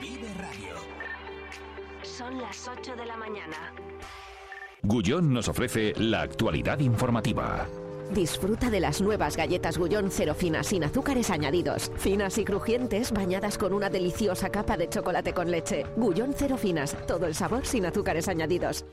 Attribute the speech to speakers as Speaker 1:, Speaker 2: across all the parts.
Speaker 1: Vive Radio.
Speaker 2: Son las 8 de la mañana.
Speaker 3: Gullón nos ofrece la actualidad informativa.
Speaker 4: Disfruta de las nuevas galletas Gullón cero finas sin azúcares añadidos. Finas y crujientes bañadas con una deliciosa capa de chocolate con leche. Gullón cero finas, todo el sabor sin azúcares añadidos.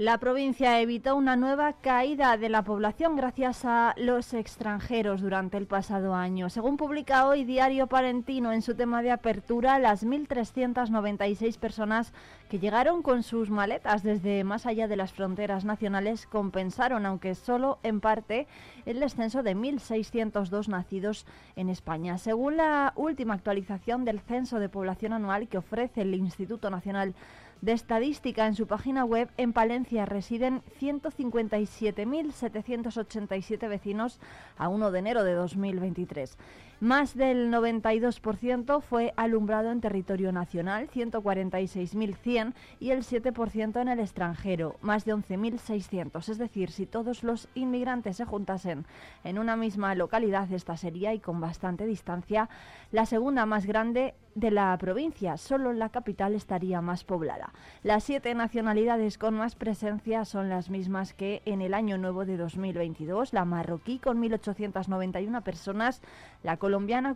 Speaker 5: La provincia evitó una nueva caída de la población gracias a los extranjeros durante el pasado año. Según publica hoy Diario Palentino en su tema de apertura, las 1.396 personas que llegaron con sus maletas desde más allá de las fronteras nacionales compensaron, aunque solo en parte, el descenso de 1.602 nacidos en España. Según la última actualización del Censo de Población Anual que ofrece el Instituto Nacional de estadística en su página web, en Palencia residen 157.787 vecinos a 1 de enero de 2023. Más del 92% fue alumbrado en territorio nacional, 146.100, y el 7% en el extranjero, más de 11.600. Es decir, si todos los inmigrantes se juntasen en una misma localidad, esta sería, y con bastante distancia, la segunda más grande de la provincia. Solo la capital estaría más poblada. Las siete nacionalidades con más presencia son las mismas que en el año nuevo de 2022. La marroquí con 1.891 personas, la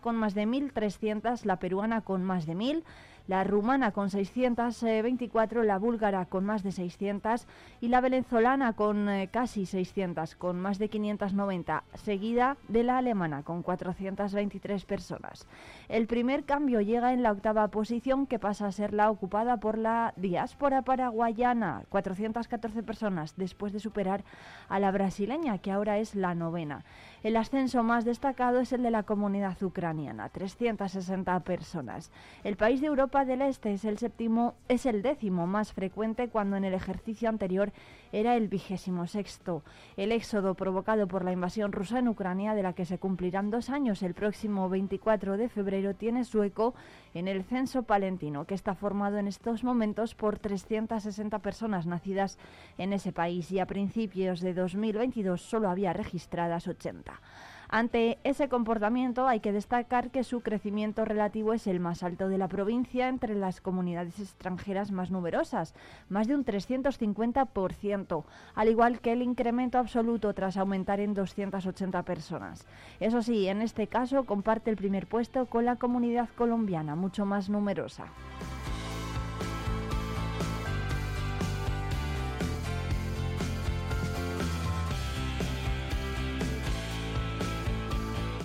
Speaker 5: con más de 1.300, la peruana con más de 1.000, la rumana con 624, la búlgara con más de 600 y la venezolana con eh, casi 600, con más de 590, seguida de la alemana con 423 personas. El primer cambio llega en la octava posición que pasa a ser la ocupada por la diáspora paraguayana, 414 personas, después de superar a la brasileña, que ahora es la novena. El ascenso más destacado es el de la comunidad ucraniana, 360 personas. El país de Europa del Este es el séptimo, es el décimo más frecuente cuando en el ejercicio anterior era el vigésimo sexto. El éxodo provocado por la invasión rusa en Ucrania, de la que se cumplirán dos años el próximo 24 de febrero, tiene su eco en el censo palentino, que está formado en estos momentos por 360 personas nacidas en ese país y a principios de 2022 solo había registradas 80. Ante ese comportamiento hay que destacar que su crecimiento relativo es el más alto de la provincia entre las comunidades extranjeras más numerosas, más de un 350%, al igual que el incremento absoluto tras aumentar en 280 personas. Eso sí, en este caso comparte el primer puesto con la comunidad colombiana, mucho más numerosa.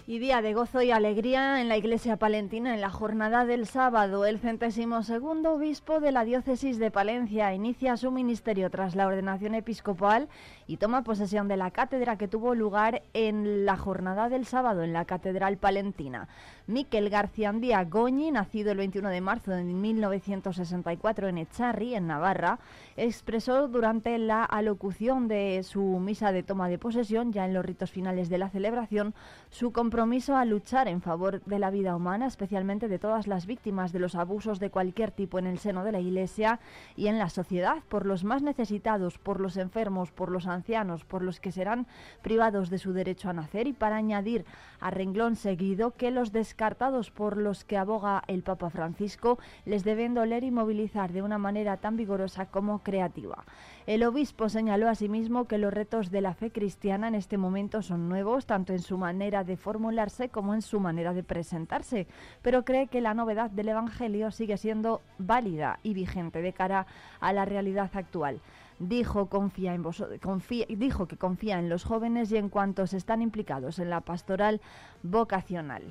Speaker 5: Y día de gozo y alegría en la iglesia palentina en la jornada del sábado. El centésimo segundo obispo de la diócesis de Palencia inicia su ministerio tras la ordenación episcopal y toma posesión de la cátedra que tuvo lugar en la jornada del sábado en la catedral palentina. Miquel García Andía Goñi, nacido el 21 de marzo de 1964 en Echarri, en Navarra, expresó durante la alocución de su misa de toma de posesión, ya en los ritos finales de la celebración, su compromiso a luchar en favor de la vida humana, especialmente de todas las víctimas de los abusos de cualquier tipo en el seno de la Iglesia y en la sociedad, por los más necesitados, por los enfermos, por los ancianos, por los que serán privados de su derecho a nacer y para añadir a renglón seguido que los descartados por los que aboga el Papa Francisco les deben doler y movilizar de una manera tan vigorosa como creativa. El obispo señaló asimismo que los retos de la fe cristiana en este momento son nuevos, tanto en su manera de formularse como en su manera de presentarse, pero cree que la novedad del Evangelio sigue siendo válida y vigente de cara a la realidad actual. Dijo, confía en dijo que confía en los jóvenes y en cuantos están implicados en la pastoral vocacional.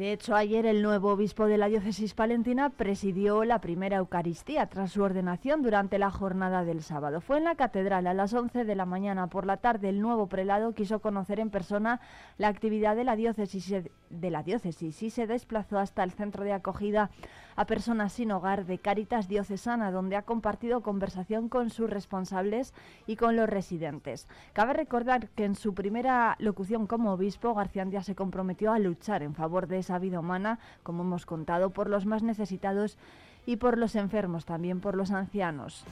Speaker 5: De hecho ayer el nuevo obispo de la diócesis palentina presidió la primera Eucaristía tras su ordenación durante la jornada del sábado. Fue en la catedral a las 11 de la mañana. Por la tarde el nuevo prelado quiso conocer en persona la actividad de la diócesis, de la diócesis y se desplazó hasta el centro de acogida a personas sin hogar de Caritas Diocesana, donde ha compartido conversación con sus responsables y con los residentes. Cabe recordar que en su primera locución como obispo, García Andía se comprometió a luchar en favor de esa vida humana, como hemos contado, por los más necesitados y por los enfermos, también por los ancianos.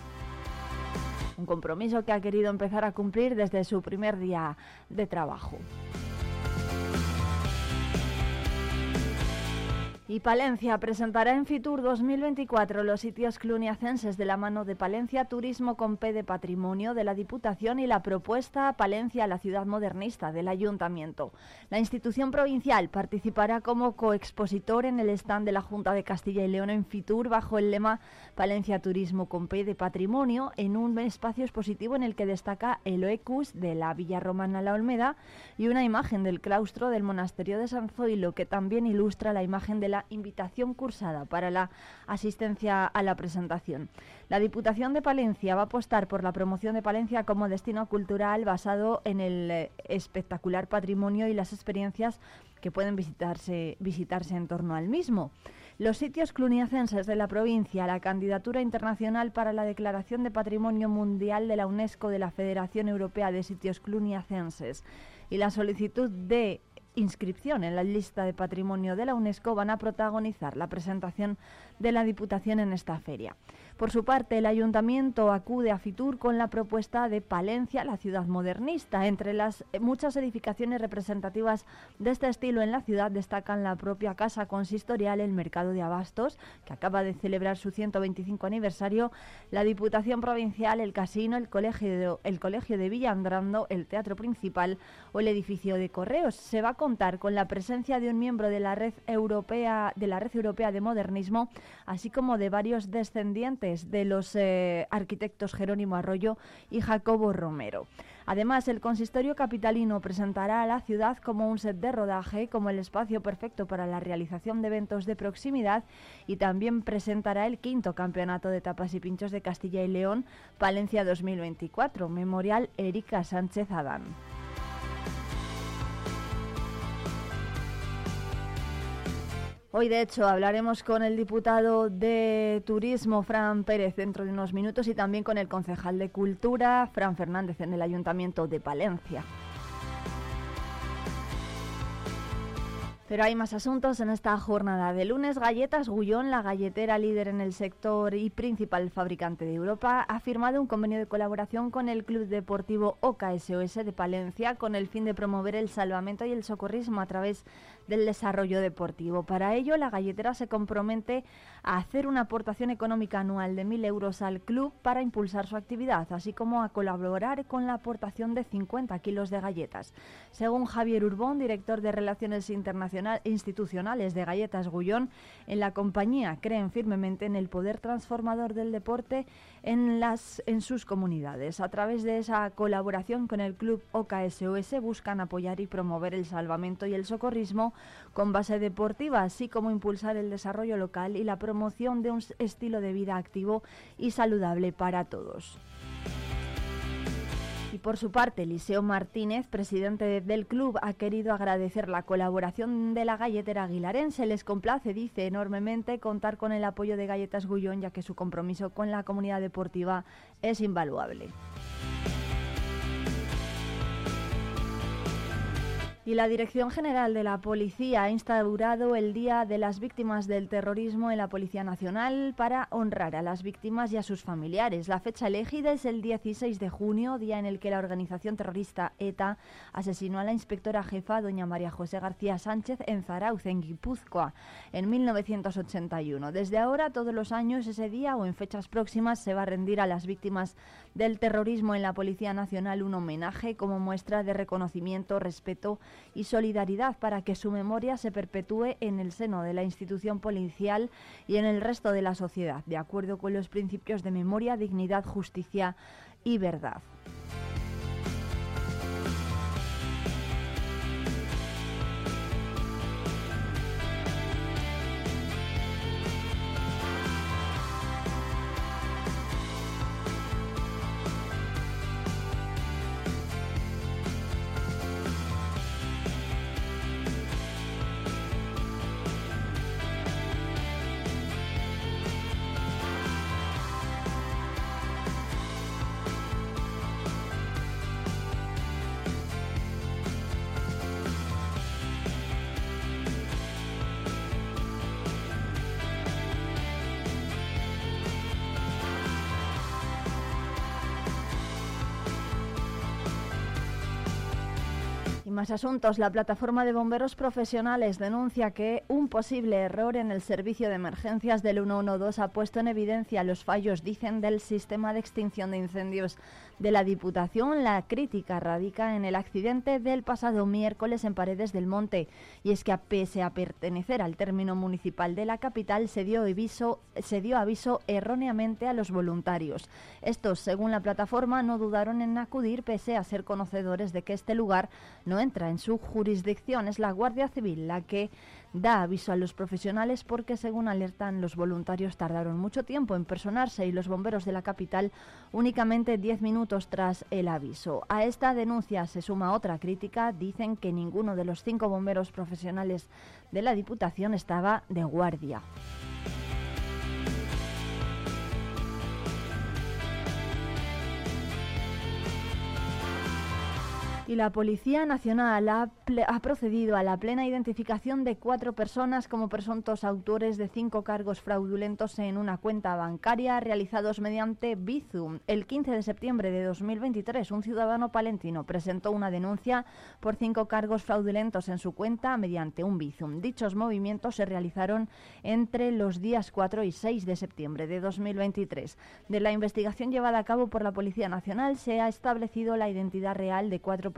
Speaker 5: Un compromiso que ha querido empezar a cumplir desde su primer día de trabajo. Y Palencia presentará en Fitur 2024 los sitios cluniacenses de la mano de Palencia Turismo con P de Patrimonio de la Diputación y la propuesta Palencia la ciudad modernista del Ayuntamiento. La institución provincial participará como coexpositor en el stand de la Junta de Castilla y León en Fitur bajo el lema Palencia Turismo con P de Patrimonio en un espacio expositivo en el que destaca el Oecus de la Villa Romana La Olmeda y una imagen del claustro del monasterio de San Zoilo que también ilustra la imagen de la invitación cursada para la asistencia a la presentación. La Diputación de Palencia va a apostar por la promoción de Palencia como destino cultural basado en el eh, espectacular patrimonio y las experiencias que pueden visitarse, visitarse en torno al mismo. Los sitios cluniacenses de la provincia, la candidatura internacional para la declaración de Patrimonio Mundial de la UNESCO de la Federación Europea de Sitios Cluniacenses y la solicitud de inscripción en la lista de patrimonio de la UNESCO van a protagonizar la presentación de la Diputación en esta feria. Por su parte, el ayuntamiento acude a Fitur con la propuesta de Palencia, la ciudad modernista. Entre las muchas edificaciones representativas de este estilo en la ciudad destacan la propia casa consistorial, el Mercado de Abastos, que acaba de celebrar su 125 aniversario, la Diputación Provincial, el Casino, el Colegio de, el Colegio Villandrando, el Teatro Principal o el edificio de Correos. Se va a con la presencia de un miembro de la Red Europea de la Red Europea de Modernismo, así como de varios descendientes de los eh, arquitectos Jerónimo Arroyo y Jacobo Romero. Además, el consistorio capitalino presentará a la ciudad como un set de rodaje, como el espacio perfecto para la realización de eventos de proximidad y también presentará el quinto campeonato de tapas y pinchos de Castilla y León, Palencia 2024, Memorial Erika Sánchez Adán. Hoy, de hecho, hablaremos con el diputado de Turismo, Fran Pérez, dentro de unos minutos, y también con el concejal de Cultura, Fran Fernández, en el Ayuntamiento de Palencia. Pero hay más asuntos en esta jornada de lunes. Galletas Gullón, la galletera líder en el sector y principal fabricante de Europa, ha firmado un convenio de colaboración con el Club Deportivo OKSOS de Palencia con el fin de promover el salvamento y el socorrismo a través del desarrollo deportivo. Para ello, la galletera se compromete a hacer una aportación económica anual de 1.000 euros al club para impulsar su actividad, así como a colaborar con la aportación de 50 kilos de galletas. Según Javier Urbón, director de Relaciones Internacional, Institucionales de Galletas Gullón, en la compañía creen firmemente en el poder transformador del deporte en, las, en sus comunidades. A través de esa colaboración con el club OKSOS buscan apoyar y promover el salvamento y el socorrismo con base deportiva, así como impulsar el desarrollo local y la promoción de un estilo de vida activo y saludable para todos. Y por su parte, Eliseo Martínez, presidente del club, ha querido agradecer la colaboración de la galletera aguilarense. Les complace, dice, enormemente contar con el apoyo de Galletas Gullón, ya que su compromiso con la comunidad deportiva es invaluable. Y la Dirección General de la Policía ha instaurado el Día de las Víctimas del Terrorismo en la Policía Nacional para honrar a las víctimas y a sus familiares. La fecha elegida es el 16 de junio, día en el que la organización terrorista ETA asesinó a la inspectora jefa, doña María José García Sánchez, en Zarauz, en Guipúzcoa, en 1981. Desde ahora, todos los años, ese día o en fechas próximas, se va a rendir a las víctimas del terrorismo en la Policía Nacional un homenaje como muestra de reconocimiento, respeto y solidaridad para que su memoria se perpetúe en el seno de la institución policial y en el resto de la sociedad, de acuerdo con los principios de memoria, dignidad, justicia y verdad. Más asuntos. La plataforma de bomberos profesionales denuncia que un posible error en el servicio de emergencias del 112 ha puesto en evidencia los fallos, dicen, del sistema de extinción de incendios de la Diputación. La crítica radica en el accidente del pasado miércoles en Paredes del Monte. Y es que, pese a pertenecer al término municipal de la capital, se dio aviso, se dio aviso erróneamente a los voluntarios. Estos, según la plataforma, no dudaron en acudir pese a ser conocedores de que este lugar no entra en su jurisdicción. Es la Guardia Civil la que da aviso a los profesionales porque, según alertan, los voluntarios tardaron mucho tiempo en personarse y los bomberos de la capital únicamente 10 minutos tras el aviso. A esta denuncia se suma otra crítica. Dicen que ninguno de los cinco bomberos profesionales de la Diputación estaba de guardia. Y la Policía Nacional ha, procedido a la plena identificación de cuatro personas como presuntos autores de cinco cargos fraudulentos en una cuenta bancaria realizados mediante Bizum. El 15 de septiembre de 2023, un ciudadano palentino presentó una denuncia por cinco cargos fraudulentos en su cuenta mediante un Bizum. Dichos movimientos se realizaron entre los días 4 y 6 de septiembre de 2023. De la investigación llevada a cabo por la Policía Nacional se ha establecido la identidad real de cuatro personas,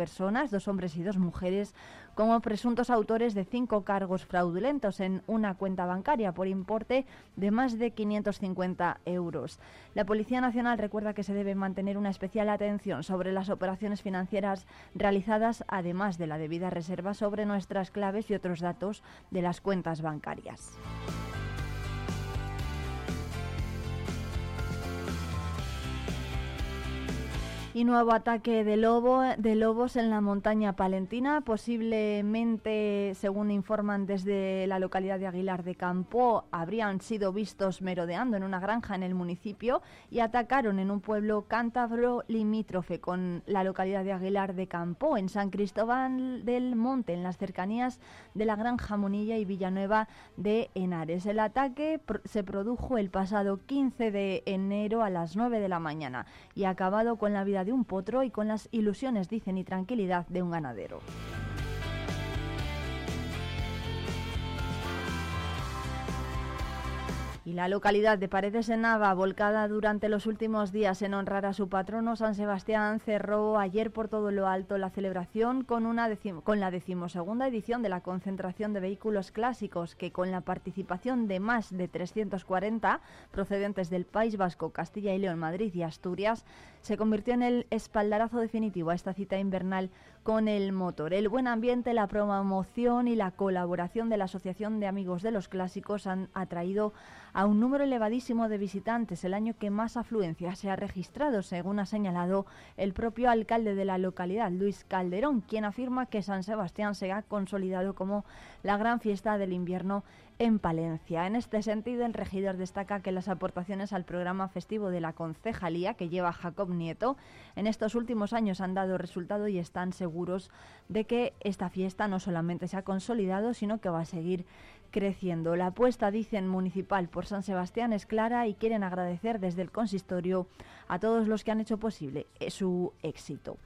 Speaker 5: dos hombres y dos mujeres, como presuntos autores de cinco cargos fraudulentos en una cuenta bancaria por importe de más de 550 euros. La Policía Nacional recuerda que se debe mantener una especial atención sobre las operaciones financieras realizadas, además de la debida reserva sobre nuestras claves y otros datos de las cuentas bancarias. Y nuevo ataque de, lobo, de lobos en la montaña palentina, posiblemente, según informan desde la localidad de Aguilar de Campo, habrían sido vistos merodeando en una granja en el municipio y atacaron en un pueblo cántabro limítrofe con la localidad de Aguilar de Campo, en San Cristóbal del Monte, en las cercanías de la Granja Monilla y Villanueva de Henares. El ataque se produjo el pasado 15 de enero a las 9 de la mañana y ha acabado con la vida de un potro y con las ilusiones, dicen, y tranquilidad de un ganadero. Y la localidad de Paredes en Nava, volcada durante los últimos días en honrar a su patrono San Sebastián, cerró ayer por todo lo alto la celebración con, una con la decimosegunda edición de la concentración de vehículos clásicos, que con la participación de más de 340 procedentes del País Vasco, Castilla y León, Madrid y Asturias, se convirtió en el espaldarazo definitivo a esta cita invernal con el motor. El buen ambiente, la promoción y la colaboración de la Asociación de Amigos de los Clásicos han atraído a un número elevadísimo de visitantes, el año que más afluencia se ha registrado, según ha señalado el propio alcalde de la localidad, Luis Calderón, quien afirma que San Sebastián se ha consolidado como la gran fiesta del invierno en Palencia. En este sentido, el regidor destaca que las aportaciones al programa festivo de la concejalía que lleva Jacob Nieto en estos últimos años han dado resultado y están seguros de que esta fiesta no solamente se ha consolidado, sino que va a seguir creciendo. La apuesta, dicen municipal, por San Sebastián es clara y quieren agradecer desde el consistorio a todos los que han hecho posible su éxito.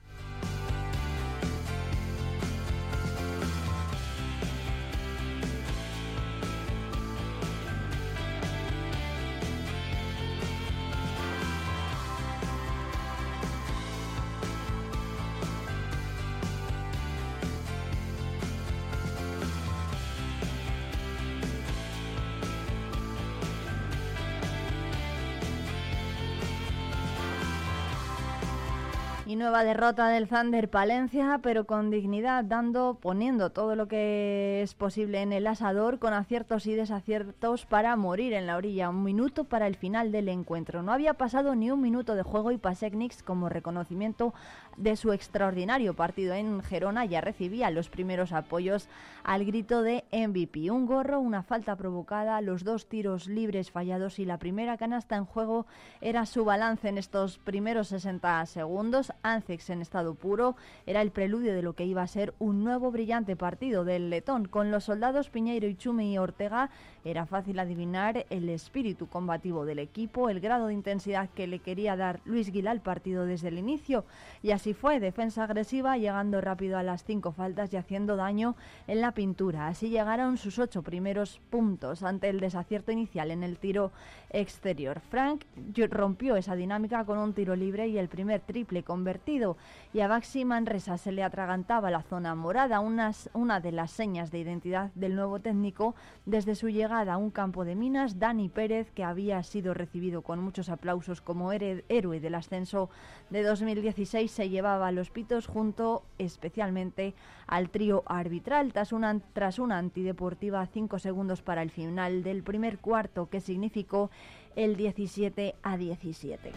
Speaker 5: Nueva derrota del Thunder Palencia, pero con dignidad, dando, poniendo todo lo que es posible en el asador, con aciertos y desaciertos para morir en la orilla. Un minuto para el final del encuentro. No había pasado ni un minuto de juego y Pasecnix, como reconocimiento de su extraordinario partido en Gerona, ya recibía los primeros apoyos al grito de MVP. Un gorro, una falta provocada, los dos tiros libres fallados y la primera canasta en juego era su balance en estos primeros 60 segundos. Ancex en estado puro era el preludio de lo que iba a ser un nuevo brillante partido del letón. Con los soldados Piñeiro, Ichumi y Ortega era fácil adivinar el espíritu combativo del equipo, el grado de intensidad que le quería dar Luis Gil al partido desde el inicio. Y así fue, defensa agresiva, llegando rápido a las cinco faltas y haciendo daño en la pintura. Así llegaron sus ocho primeros puntos ante el desacierto inicial en el tiro exterior. Frank rompió esa dinámica con un tiro libre y el primer triple convertido. Y a Baxi Manresa se le atragantaba la zona morada, unas, una de las señas de identidad del nuevo técnico desde su llegada a un campo de minas. Dani Pérez, que había sido recibido con muchos aplausos como héroe del ascenso de 2016, se llevaba los pitos junto especialmente al trío arbitral tras una, tras una antideportiva cinco segundos para el final del primer cuarto que significó el 17 a 17.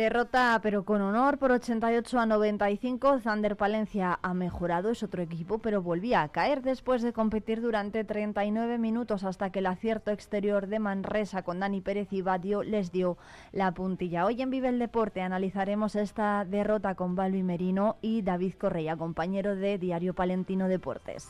Speaker 5: Derrota, pero con honor, por 88 a 95. Zander Palencia ha mejorado, es otro equipo, pero volvía a caer después de competir durante 39 minutos hasta que el acierto exterior de Manresa con Dani Pérez y Badio les dio la puntilla. Hoy en Vive el Deporte analizaremos esta derrota con Balbi Merino y David Correa, compañero de Diario Palentino Deportes.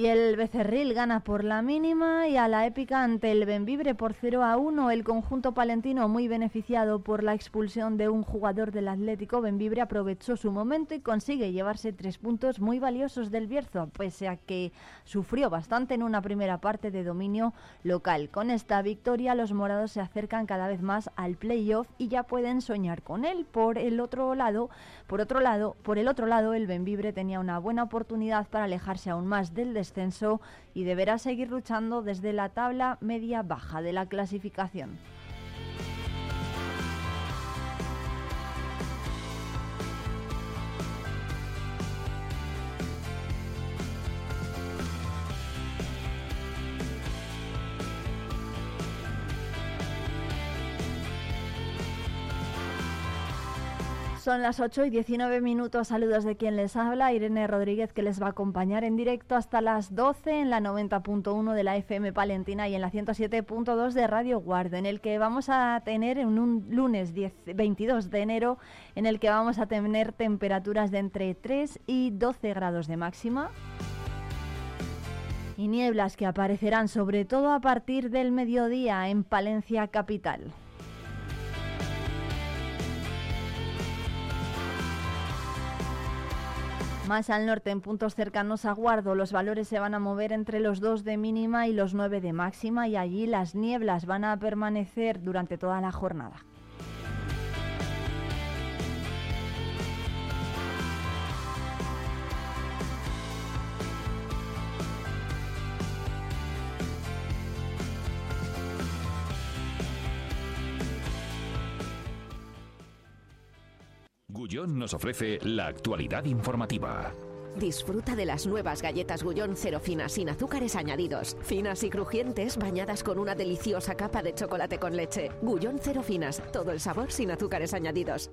Speaker 5: Y el Becerril gana por la mínima y a la épica ante el Benvibre por 0 a 1. El conjunto palentino, muy beneficiado por la expulsión de un jugador del Atlético, Benvibre aprovechó su momento y consigue llevarse tres puntos muy valiosos del Bierzo, pese a que sufrió bastante en una primera parte de dominio local. Con esta victoria, los morados se acercan cada vez más al playoff y ya pueden soñar con él. Por el otro lado, por otro lado, por el otro lado, el Benvibre tenía una buena oportunidad para alejarse aún más del descenso y deberá seguir luchando desde la tabla media-baja de la clasificación. Son las 8 y 19 minutos. Saludos de quien les habla, Irene Rodríguez, que les va a acompañar en directo hasta las 12 en la 90.1 de la FM Palentina y en la 107.2 de Radio Guardia, en el que vamos a tener en un lunes 22 de enero, en el que vamos a tener temperaturas de entre 3 y 12 grados de máxima y nieblas que aparecerán sobre todo a partir del mediodía en Palencia capital. Más al norte, en puntos cercanos a Guardo, los valores se van a mover entre los 2 de mínima y los 9 de máxima y allí las nieblas van a permanecer durante toda la jornada.
Speaker 3: Gullón nos ofrece la actualidad informativa.
Speaker 4: Disfruta de las nuevas galletas Gullón cero finas sin azúcares añadidos. Finas y crujientes bañadas con una deliciosa capa de chocolate con leche. Gullón cero finas, todo el sabor sin azúcares añadidos.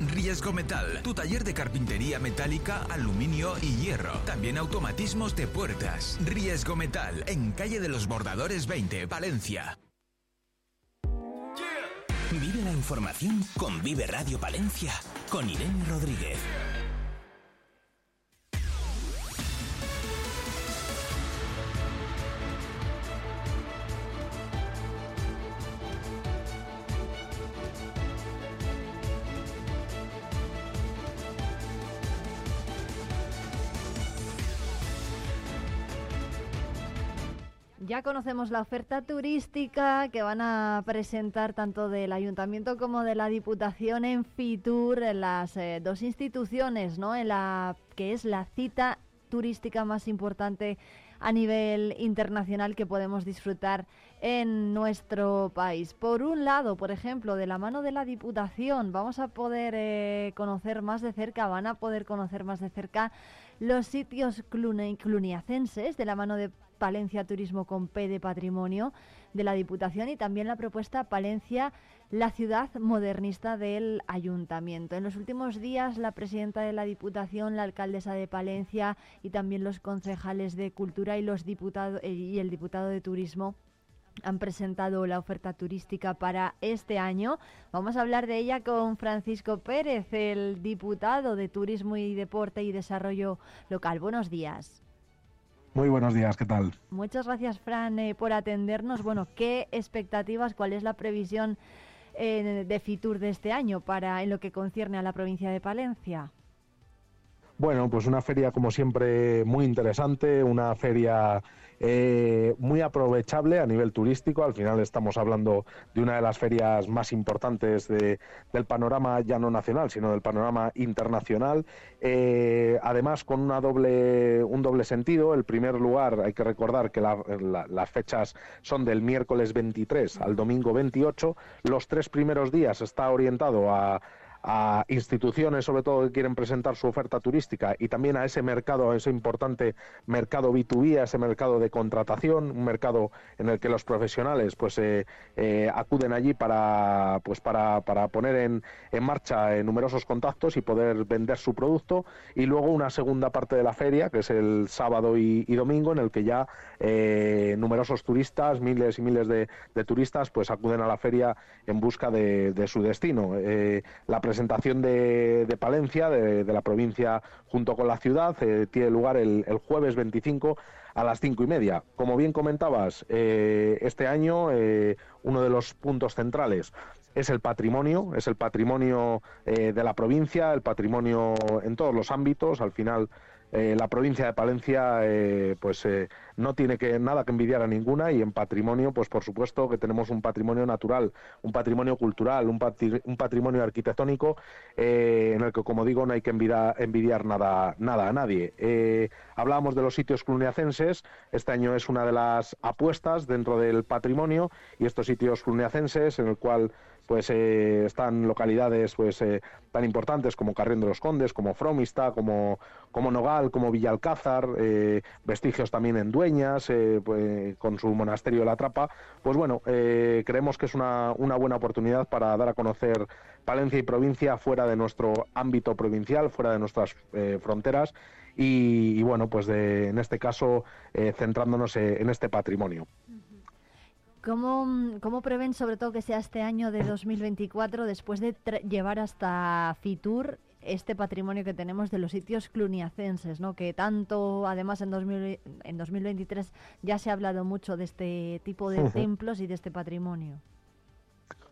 Speaker 6: Riesgo Metal, tu taller de carpintería metálica, aluminio y hierro. También automatismos de puertas. Riesgo Metal, en calle de los Bordadores 20, Valencia.
Speaker 7: Vive la información con Vive Radio Palencia, con Irene Rodríguez.
Speaker 5: Ya conocemos la oferta turística que van a presentar tanto del Ayuntamiento como de la Diputación en Fitur, las eh, dos instituciones, ¿no? En la que es la cita turística más importante a nivel internacional que podemos disfrutar en nuestro país. Por un lado, por ejemplo, de la mano de la Diputación, vamos a poder eh, conocer más de cerca, van a poder conocer más de cerca los sitios cluniacenses de la mano de Palencia Turismo con P de Patrimonio de la Diputación y también la propuesta Palencia, la ciudad modernista del Ayuntamiento. En los últimos días, la presidenta de la Diputación, la alcaldesa de Palencia y también los concejales de Cultura y, los diputados, eh, y el diputado de Turismo han presentado la oferta turística para este año. Vamos a hablar de ella con Francisco Pérez, el diputado de Turismo y Deporte y Desarrollo Local. Buenos días.
Speaker 8: Muy buenos días, ¿qué tal?
Speaker 5: Muchas gracias, Fran, eh, por atendernos. Bueno, ¿qué expectativas, cuál es la previsión eh, de Fitur de este año para en lo que concierne a la provincia de Palencia?
Speaker 8: Bueno, pues una feria como siempre muy interesante, una feria eh, muy aprovechable a nivel turístico. Al final estamos hablando de una de las ferias más importantes del panorama ya no nacional, sino del panorama internacional. Eh, además, con una doble, un doble sentido. El primer lugar, hay que recordar que las fechas son del miércoles 23 al domingo 28. Los tres primeros días está orientado a a instituciones, sobre todo, que quieren presentar su oferta turística y también a ese mercado, a ese importante mercado B2B, a ese mercado de contratación, un mercado en el que los profesionales pues eh, eh, acuden allí para pues para, para poner en, en marcha eh, numerosos contactos y poder vender su producto y luego una segunda parte de la feria que es el sábado y, domingo en el que ya numerosos turistas, miles y miles de, turistas pues acuden a la feria en busca de, de su destino. Presentación de, Palencia, de, la provincia, junto con la ciudad, eh, tiene lugar el, jueves 25 a las cinco y media. Como bien comentabas, eh, este año eh, uno de los puntos centrales es el patrimonio, es el patrimonio de la provincia, el patrimonio en todos los ámbitos. Al final, eh, la provincia de Palencia eh, pues eh, no tiene que nada que envidiar a ninguna y en patrimonio pues por supuesto que tenemos un patrimonio natural un patrimonio cultural un, patrimonio arquitectónico en el que como digo no hay que envidiar, nada nada a nadie. Hablábamos de los sitios cluniacenses este año es una de las apuestas dentro del patrimonio y estos sitios cluniacenses en el cual pues eh, están localidades pues eh, tan importantes como Carrión de los Condes, como Fromista, como, como Nogal, como Villalcázar, eh, vestigios también en Dueñas, pues, con su monasterio la Trapa. Pues bueno, creemos que es una, una buena oportunidad para dar a conocer Palencia y provincia fuera de nuestro ámbito provincial, fuera de nuestras fronteras. Y, bueno, pues de, en este caso centrándonos en este patrimonio.
Speaker 5: ¿Cómo, ¿Cómo, prevén sobre todo que sea este año de 2024 después de llevar hasta Fitur este patrimonio que tenemos de los sitios cluniacenses, ¿no? que tanto además en, en 2023 ya se ha hablado mucho de este tipo de templos y de este patrimonio?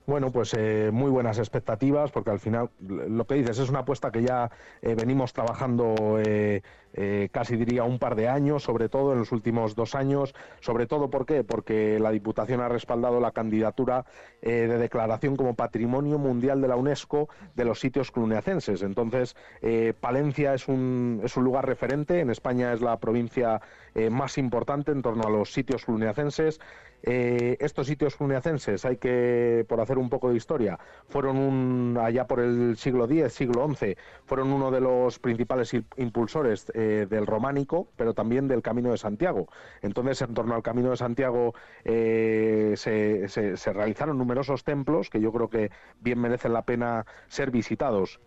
Speaker 8: Bueno, pues eh, muy buenas expectativas, porque al final lo que dices es una apuesta que ya eh, venimos trabajando eh, casi diría un par de años, sobre todo en los últimos dos años. Sobre todo, ¿por qué? Porque la Diputación ha respaldado la candidatura de declaración como Patrimonio Mundial de la UNESCO de los sitios cluniacenses. Entonces, Palencia es un, es un lugar referente. En España es la provincia más importante en torno a los sitios cluniacenses. Eh, estos sitios cluniacenses, hay que, por hacer un poco de historia, fueron un, allá por el siglo X, siglo XI, fueron uno de los principales impulsores eh, del románico, pero también del Camino de Santiago. Entonces, en torno al Camino de Santiago eh, se, realizaron numerosos templos que yo creo que bien merecen la pena ser visitados.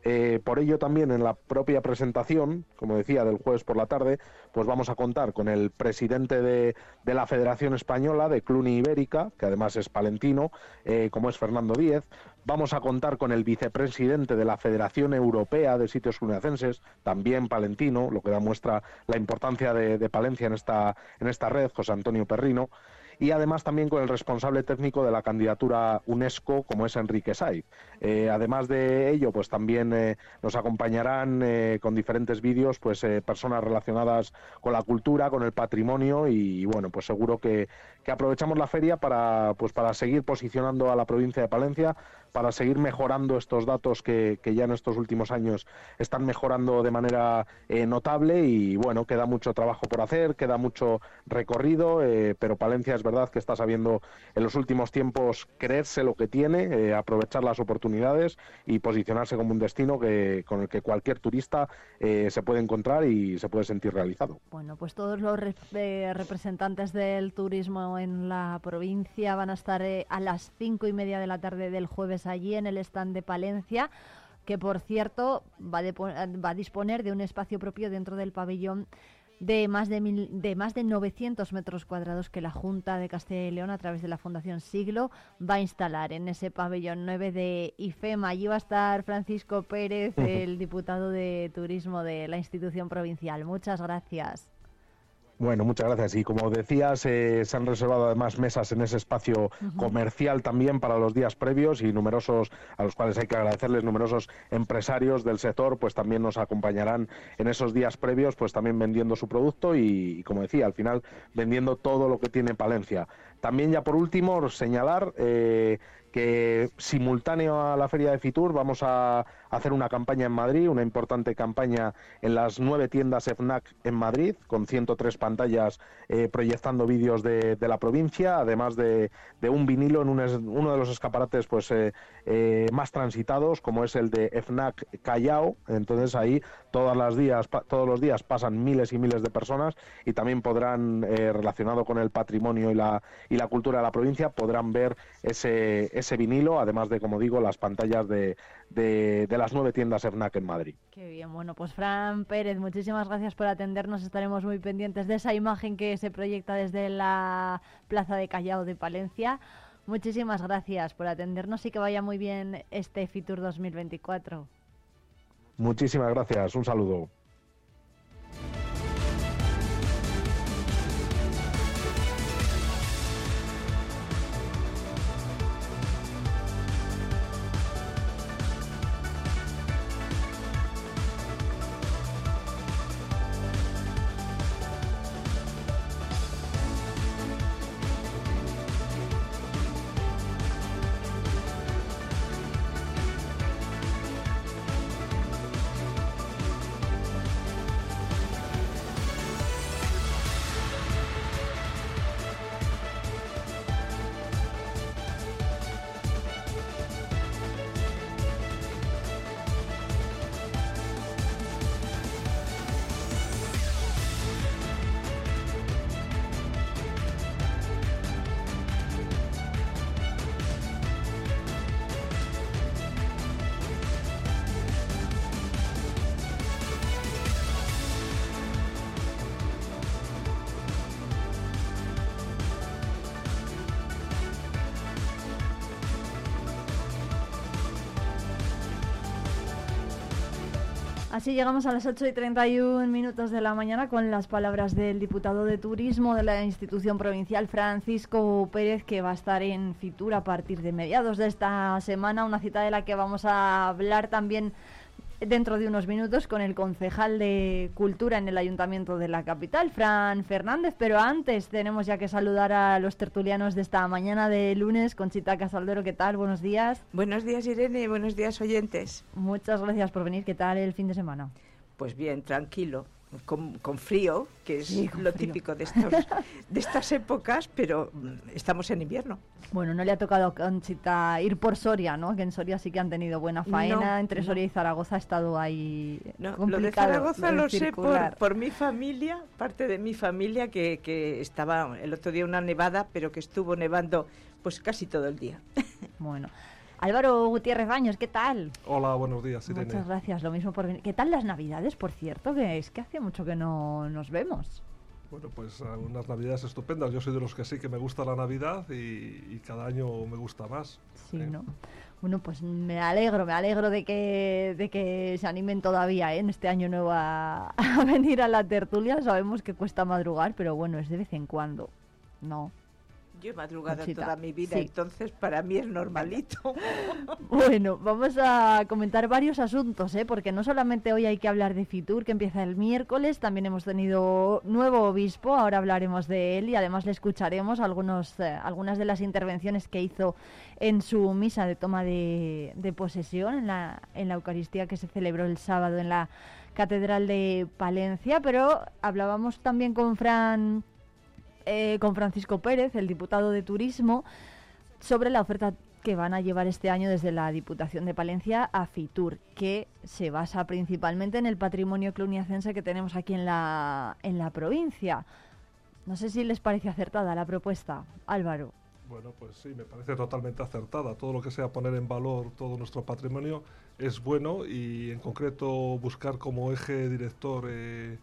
Speaker 8: por ello, también en la propia presentación, como decía, del jueves por la tarde, pues vamos a contar con el presidente de, de la Federación Española de Club Ibérica, que además es palentino, eh, como es Fernando Díez. Vamos a contar con el vicepresidente de la Federación Europea de Sitios Cluniacenses, también palentino, lo que demuestra la importancia de, de Palencia en esta, en esta red, José Antonio Perrino y además también con el responsable técnico de la candidatura UNESCO, como es Enrique Saiz. Eh, además de ello, pues también eh, nos acompañarán eh, con diferentes vídeos pues personas relacionadas con la cultura, con el patrimonio y, bueno, pues seguro que, que, aprovechamos la feria para pues para seguir posicionando a la provincia de Palencia para seguir mejorando estos datos que, ya en estos últimos años están mejorando de manera eh, notable y bueno, queda mucho trabajo por hacer, queda mucho recorrido, eh, pero Palencia es verdad que está sabiendo en los últimos tiempos creerse lo que tiene, eh, aprovechar las oportunidades y posicionarse como un destino que, con el que cualquier turista se puede encontrar y se puede sentir realizado.
Speaker 5: Bueno, pues todos los representantes del turismo en la provincia van a estar a las cinco y media de la tarde del jueves allí en el stand de Palencia, que por cierto va, va a disponer de un espacio propio dentro del pabellón de más de, de más de 900 metros cuadrados que la Junta de Castilla y León a través de la Fundación Siglo va a instalar en ese pabellón 9 de IFEMA. Allí va a estar Francisco Pérez, el diputado de Turismo de la institución provincial. Muchas gracias.
Speaker 8: Bueno, muchas gracias. Y como decías, eh, se han reservado además mesas en ese espacio comercial también para los días previos y numerosos, a los cuales hay que agradecerles, numerosos empresarios del sector, pues también nos acompañarán en esos días previos, pues también vendiendo su producto y, como decía, al final vendiendo todo lo que tiene Palencia. También ya por último, señalar eh, que simultáneo a la feria de Fitur vamos a hacer una campaña en Madrid, una importante campaña en las nueve tiendas FNAC en Madrid, con 103 pantallas eh, proyectando vídeos de, la provincia, además de, un vinilo en uno de los escaparates pues eh, eh, más transitados, como es el de FNAC Callao. Entonces ahí todas las días, todos los días pasan miles y miles de personas y también podrán, relacionado con el patrimonio y la, y la cultura de la provincia, podrán ver ese, ese vinilo, además de, como digo, las pantallas de, de, las nueve tiendas FNAC en Madrid.
Speaker 5: Qué bien, bueno, pues Fran Pérez, muchísimas gracias por atendernos. Estaremos muy pendientes de esa imagen que se proyecta desde la Plaza de Callao de Palencia. Muchísimas gracias por atendernos y que vaya muy bien este Fitur 2024.
Speaker 8: Muchísimas gracias, un saludo.
Speaker 5: Así llegamos a las 8 y 31 minutos de la mañana con las palabras del diputado de Turismo de la institución provincial, Francisco Pérez, que va a estar en Fitur a partir de mediados de esta semana, una cita de la que vamos a hablar también dentro de unos minutos con el concejal de Cultura en el Ayuntamiento de la capital, Fran Fernández. Pero antes tenemos ya que saludar a los tertulianos de esta mañana de lunes. Conchita Casaldero, ¿qué tal? Buenos días.
Speaker 9: Buenos días, Irene. Buenos días, oyentes.
Speaker 5: Muchas gracias por venir. ¿Qué tal el fin de semana?
Speaker 9: Pues bien, tranquilo con, frío, que es lo típico de, de estas épocas, pero mm, estamos en invierno.
Speaker 5: Bueno, no le ha tocado a Conchita ir por Soria, ¿no? Que en Soria sí que han tenido buena faena. Entre Soria y Zaragoza ha estado ahí.
Speaker 9: No, lo de Zaragoza lo sé por, por, mi familia, parte de mi familia, que, que estaba el otro día una nevada, pero que estuvo nevando pues casi todo el día.
Speaker 5: Bueno. Álvaro Gutiérrez Baños, ¿qué tal?
Speaker 10: Hola, buenos días,
Speaker 5: Irene. Muchas gracias, lo mismo por venir. ¿Qué tal las Navidades, por cierto? Que es que hace mucho que no nos vemos.
Speaker 10: Bueno, pues unas Navidades estupendas. Yo soy de los que sí que me gusta la Navidad y, cada año me gusta más.
Speaker 5: Sí, ¿eh? ¿no? Bueno, pues me alegro, me alegro de que, de que se animen todavía ¿eh? en este año nuevo a, a venir a la tertulia. Sabemos que cuesta madrugar, pero bueno, es de vez en cuando, ¿no?
Speaker 9: Yo he madrugado toda mi vida, entonces para mí es normalito.
Speaker 5: bueno, vamos a comentar varios asuntos, ¿eh? porque no solamente hoy hay que hablar de Fitur, que empieza el miércoles, también hemos tenido nuevo obispo, ahora hablaremos de él y además le escucharemos algunos, eh, algunas de las intervenciones que hizo en su misa de toma de, de posesión, en la, en la Eucaristía que se celebró el sábado en la Catedral de Palencia, pero hablábamos también con Fran eh, con Francisco Pérez, el diputado de Turismo, sobre la oferta que van a llevar este año desde la Diputación de Palencia a Fitur, que se basa principalmente en el patrimonio cluniacense que tenemos aquí en la, en la provincia. No sé si les parece acertada la propuesta, Álvaro.
Speaker 10: Bueno, pues sí, me parece totalmente acertada. Todo lo que sea poner en valor todo nuestro patrimonio es bueno y en concreto buscar como eje director eh,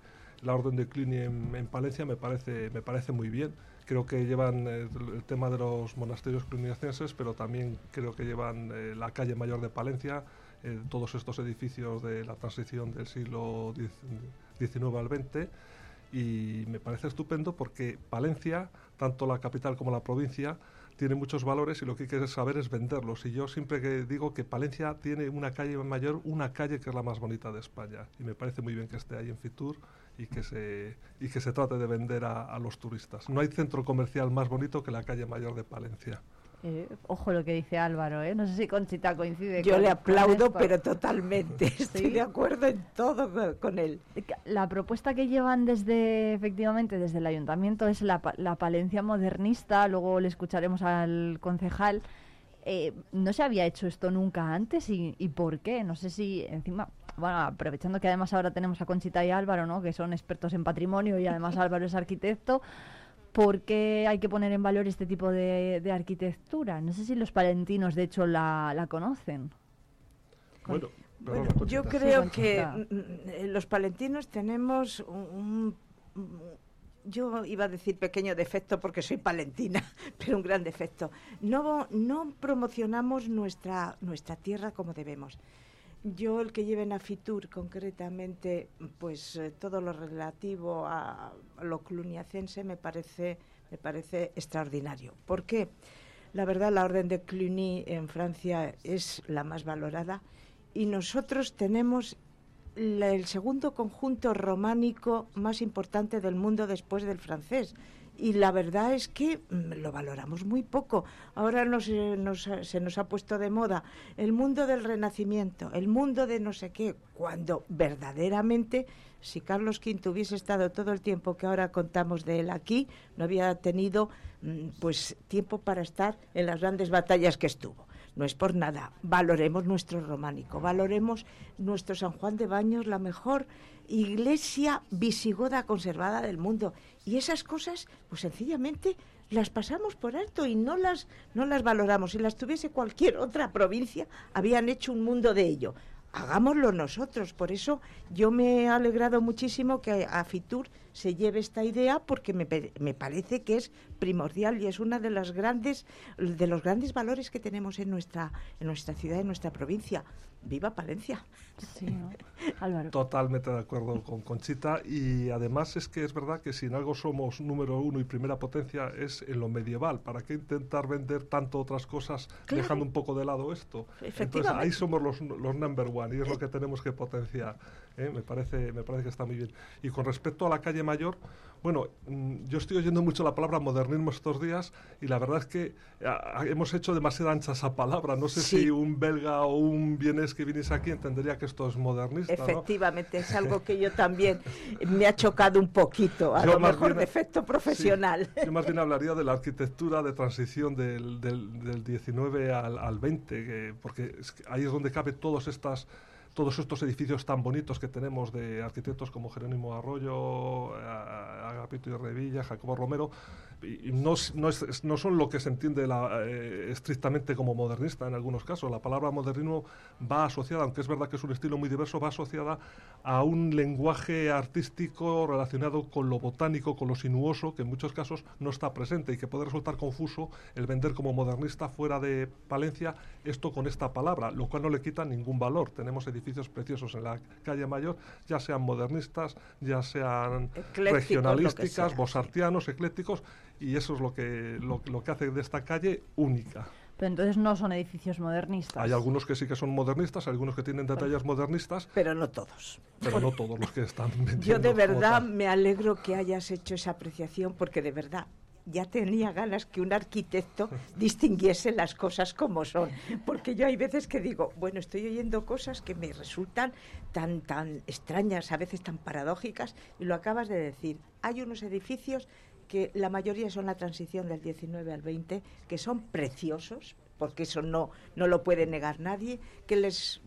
Speaker 10: la orden de Cluny en, Palencia me parece, me parece muy bien. Creo que llevan eh, el, tema de los monasterios cluniacenses, pero también creo que llevan eh, la calle mayor de Palencia, eh, todos estos edificios de la transición del siglo XIX al XX. y me parece estupendo porque Palencia, tanto la capital como la provincia, tiene muchos valores y lo que hay que saber es venderlos. Y yo siempre que digo que Palencia tiene una calle mayor, una calle que es la más bonita de España. Y me parece muy bien que esté ahí en Fitur y que se, y que se trate de vender a los turistas. No hay centro comercial más bonito que la calle mayor de Palencia.
Speaker 5: Eh, ojo lo que dice Álvaro, ¿eh? No sé si Conchita coincide.
Speaker 9: Yo le aplaudo, pero totalmente. Estoy de acuerdo en todo con él.
Speaker 5: La propuesta que llevan desde, efectivamente, desde el ayuntamiento es la, la Palencia modernista. Luego le escucharemos al concejal. Eh, no se había hecho esto nunca antes y, y, por qué. No sé si encima, bueno, aprovechando que además ahora tenemos a Conchita y Álvaro, ¿no? Que son expertos en patrimonio y además Álvaro es arquitecto. ¿Por qué hay que poner en valor este tipo de, arquitectura? No sé si los palentinos, de hecho, la, conocen.
Speaker 10: Bueno,
Speaker 9: yo creo que mm, mm, los palentinos tenemos un, yo iba a decir pequeño defecto porque soy palentina, pero un gran defecto. No, no promocionamos nuestra, nuestra tierra como debemos. Yo el que lleven a Fitur concretamente, pues eh, todo lo relativo a, lo cluniacense me parece, me parece extraordinario. ¿Por qué? La verdad, la orden de Cluny en Francia es la más valorada y nosotros tenemos el segundo conjunto románico más importante del mundo después del francés y la verdad es que mm, lo valoramos muy poco. Ahora se nos ha puesto de moda el mundo del renacimiento, el mundo de no sé qué, cuando verdaderamente si Carlos V hubiese estado todo el tiempo que ahora contamos de él aquí, no había tenido mm, pues tiempo para estar en las grandes batallas que estuvo. No es por nada. Valoremos nuestro románico, valoremos nuestro San Juan de Baños, la mejor iglesia visigoda conservada del mundo. Y esas cosas, pues sencillamente las pasamos por alto y no las, no las valoramos. Si las tuviese cualquier otra provincia, habían hecho un mundo de ello. Hagámoslo nosotros. Por eso yo me he alegrado muchísimo que a Fitur se lleve esta idea porque me, me, parece que es primordial y es una de las grandes de los grandes valores que tenemos en nuestra en nuestra ciudad en nuestra provincia. Viva Palencia.
Speaker 10: Totalmente de acuerdo con Conchita y además es que es verdad que si en algo somos número uno y primera potencia es en lo medieval. Para qué intentar vender tanto otras cosas dejando un poco de lado esto entonces ahí somos los, los number one y es lo que tenemos que potenciar ¿eh? me parece me parece que está muy bien y con respecto a la calle mayor, bueno, mm, yo estoy oyendo mucho la palabra modernismo estos días y la verdad es que hemos hecho demasiado ancha esa palabra. No sé si un belga o un vienés que viniese aquí entendería que esto es modernista.
Speaker 9: Efectivamente, es algo que yo también me ha chocado un poquito, a lo mejor de efecto profesional.
Speaker 10: yo más bien hablaría de la arquitectura de transición del, del, 19 al, al 20, porque ahí es donde cabe todas estas todos estos edificios tan bonitos que tenemos de arquitectos como Jerónimo Arroyo, Agapito y Revilla, Jacobo Romero, y no, no, no, son lo que se entiende eh, estrictamente como modernista en algunos casos. La palabra modernismo va asociada, aunque es verdad que es un estilo muy diverso, va asociada a un lenguaje artístico relacionado con lo botánico, con lo sinuoso, que en muchos casos no está presente y que puede resultar confuso el vender como modernista fuera de Palencia esto con esta palabra, lo cual no le quita ningún valor. Tenemos edificios preciosos en la calle Mayor, ya sean modernistas, ya sean regionalísticas, bosartianos, eclécticos, y eso es lo que, lo, que hace de esta calle única.
Speaker 5: Pero entonces no son edificios modernistas.
Speaker 10: Hay algunos que sí que son modernistas, algunos que tienen detalles modernistas.
Speaker 9: Pero no todos.
Speaker 10: Pero no todos los que están.
Speaker 9: Yo de verdad me alegro que hayas hecho esa apreciación porque de verdad ya tenía ganas que un arquitecto distinguiese las cosas como son. Porque yo hay veces que digo, bueno, estoy oyendo cosas que me resultan tan, tan extrañas, a veces tan paradójicas, y lo acabas de decir. Hay unos edificios que la mayoría son la transición del 19 al 20, que son preciosos, porque eso no, no lo puede negar nadie, que les,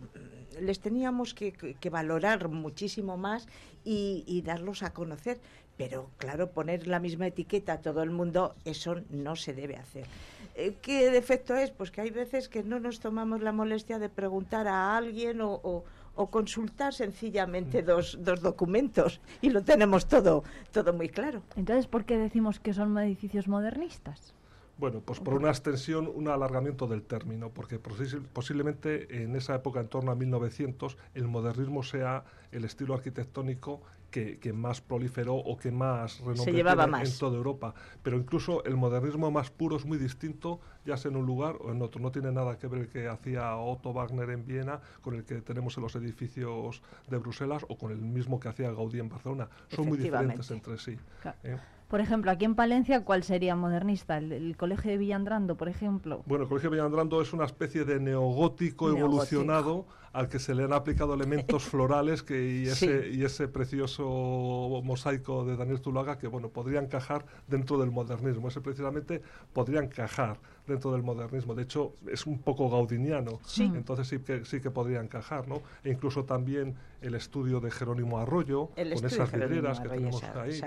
Speaker 9: les teníamos que, valorar muchísimo más y, darlos a conocer. Pero claro, poner la misma etiqueta a todo el mundo, eso no se debe hacer. Eh, ¿Qué defecto es? Pues que hay veces que no nos tomamos la molestia de preguntar a alguien o o consultar sencillamente mm. dos, dos documentos y lo tenemos todo, todo muy claro.
Speaker 5: Entonces, ¿por qué decimos que son edificios modernistas?
Speaker 10: Bueno, pues por una extensión, un alargamiento del término, porque posiblemente en esa época, en torno a 1900, el modernismo sea el estilo arquitectónico que, más proliferó o que más renombre en toda Europa. Pero incluso el modernismo más puro es muy distinto, ya sea en un lugar o en otro. No tiene nada que ver el que hacía Otto Wagner en Viena con el que tenemos en los edificios de Bruselas o con el mismo que hacía Gaudí en Barcelona. Son muy diferentes entre sí. ¿eh?
Speaker 5: Por ejemplo, aquí en Palencia, ¿cuál sería modernista? ¿El, Colegio de Villandrando, por ejemplo?
Speaker 10: Bueno, el Colegio de Villandrando es una especie de neogótico, evolucionado al que se le han aplicado elementos florales que, y, ese, y ese precioso mosaico de Daniel Zulaga que, bueno, podría encajar dentro del modernismo. Ese precisamente podría encajar dentro del modernismo. De hecho, es un poco gaudiniano, entonces sí que, sí que podría encajar, ¿no? E incluso también el estudio de Jerónimo Arroyo, con esas vidrieras que tenemos ahí.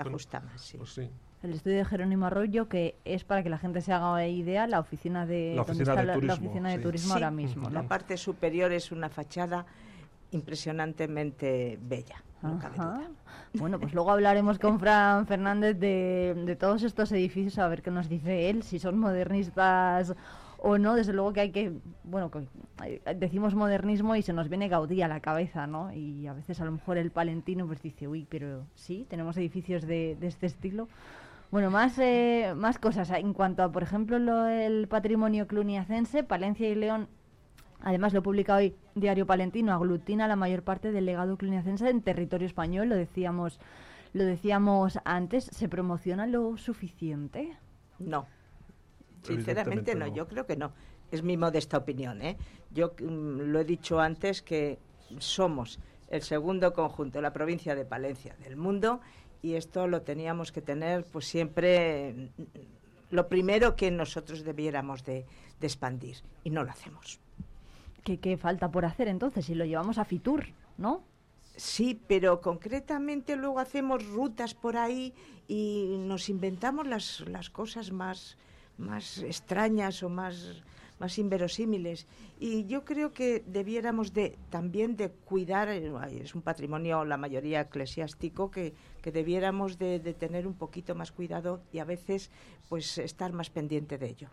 Speaker 5: Pues el estudio de Jerónimo Arroyo, que es para que la gente se haga idea, la oficina de,
Speaker 10: la oficina de turismo,
Speaker 5: la, oficina de turismo ahora mismo.
Speaker 9: La parte superior es una fachada impresionantemente bella.
Speaker 5: bueno, pues luego hablaremos con Fran Fernández de, de, todos estos edificios, a ver qué nos dice él, si son modernistas o no. Desde luego que hay que, bueno, decimos modernismo y se nos viene Gaudí a la cabeza, ¿no? Y a veces a lo mejor el palentino pues dice, uy, pero sí, tenemos edificios de, de este estilo. Bueno, más, eh, más cosas. En cuanto a, por ejemplo, lo, el patrimonio cluniacense, Palencia y León Además, lo publica hoy Diario Palentino, aglutina la mayor parte del legado cluniacense en territorio español, lo decíamos, lo decíamos antes, ¿se promociona lo suficiente?
Speaker 9: No, sinceramente no. yo creo que no. Es mi modesta opinión, ¿eh? Yo mm, lo he dicho antes que somos el segundo conjunto, la provincia de Palencia del mundo, y esto lo teníamos que tener pues siempre lo primero que nosotros debiéramos de expandir, y no lo hacemos.
Speaker 5: ¿Qué, falta por hacer entonces? Si lo llevamos a Fitur, ¿no?
Speaker 9: Sí, pero concretamente luego hacemos rutas por ahí y nos inventamos las, las cosas más, más extrañas o más, más inverosímiles. Y yo creo que debiéramos de también de cuidar, es un patrimonio la mayoría eclesiástico, que, que debiéramos de, de tener un poquito más cuidado y a veces pues estar más pendiente de ello.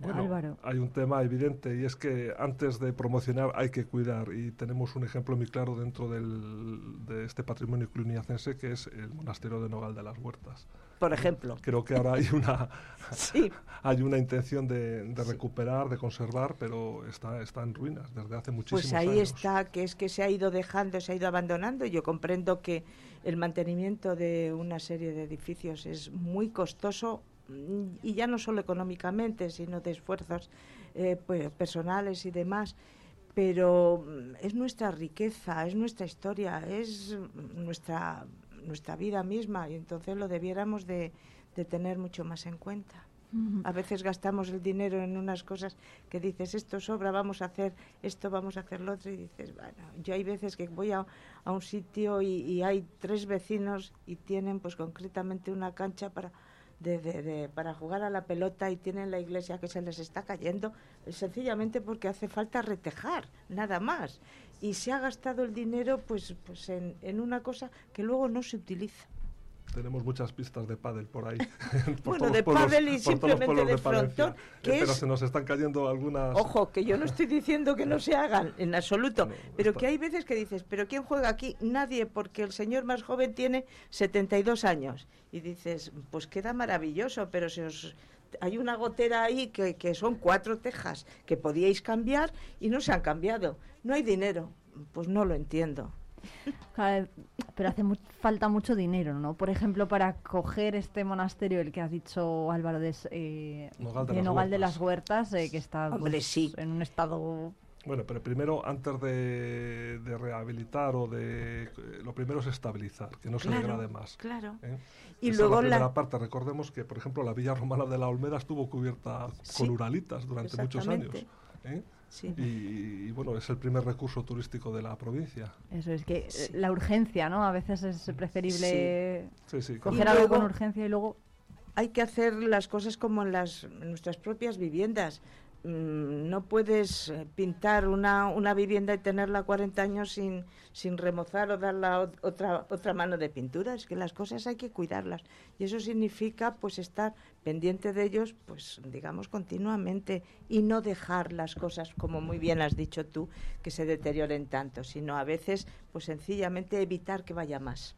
Speaker 10: Bueno, hay un tema evidente y es que antes de promocionar hay que cuidar y tenemos un ejemplo muy claro dentro del, de este patrimonio cluniacense que es el monasterio de Nogal de las Huertas.
Speaker 9: Por ejemplo.
Speaker 10: Creo que ahora hay una, hay una intención de, recuperar, de conservar, pero está, está en ruinas desde hace muchísimos
Speaker 9: años. Pues
Speaker 10: ahí
Speaker 9: está, que es que se ha ido dejando, se ha ido abandonando. Yo comprendo que el mantenimiento de una serie de edificios es muy costoso y ya no solo económicamente, sino de esfuerzos eh, pues, personales y demás, pero mm, es nuestra riqueza, es nuestra historia, es nuestra, nuestra vida misma y entonces lo debiéramos de, tener mucho más en cuenta. A veces gastamos el dinero en unas cosas que dices, esto sobra, vamos a hacer esto, vamos a hacer lo otro, y dices, bueno, yo hay veces que voy a, a un sitio y, y, hay tres vecinos y tienen pues concretamente una cancha para de, para jugar a la pelota y tienen la iglesia que se les está cayendo, sencillamente porque hace falta retejar, nada más. Y se ha gastado el dinero pues, pues en, en una cosa que luego no se utiliza
Speaker 10: tenemos muchas pistas de pádel por ahí.
Speaker 9: bueno, de pádel y simplemente de, frontón. Eh,
Speaker 10: pero se nos están cayendo algunas...
Speaker 9: Ojo, que yo no estoy diciendo que no se hagan, en absoluto. pero que hay veces que dices, ¿pero quién juega aquí? Nadie, porque el señor más joven tiene 72 años. Y dices, pues queda maravilloso, pero se os... Hay una gotera ahí que, que son cuatro tejas que podíais cambiar y no se han cambiado. No hay dinero. Pues no lo entiendo
Speaker 5: pero hace falta mucho dinero, ¿no? Por ejemplo, para coger este monasterio, el que ha dicho Álvaro de, eh, Nogal de, las Huertas, eh, que está pues, en un estado
Speaker 10: bueno, pero primero, antes de, rehabilitar o de... Lo primero es estabilizar, que no se degrade más.
Speaker 9: Claro.
Speaker 10: ¿eh? Y luego la primera parte, recordemos que, por ejemplo, la Villa Romana de la Olmeda estuvo cubierta con uralitas durante muchos años. ¿eh? Y, bueno, es el primer recurso turístico de la provincia.
Speaker 5: Eso es que eh, la urgencia, ¿no? A veces es preferible coger algo con urgencia y luego...
Speaker 9: Hay que hacer las cosas como en, las, nuestras propias viviendas. Mm, no puedes eh, pintar una, una vivienda y tenerla 40 años sin, sin remozar o dar la otra, otra mano de pintura. Es que las cosas hay que cuidarlas. Y eso significa pues estar pendiente de ellos, pues digamos, continuamente y no dejar las cosas, como muy bien has dicho tú, que se deterioren tanto, sino a veces pues sencillamente evitar que vaya más.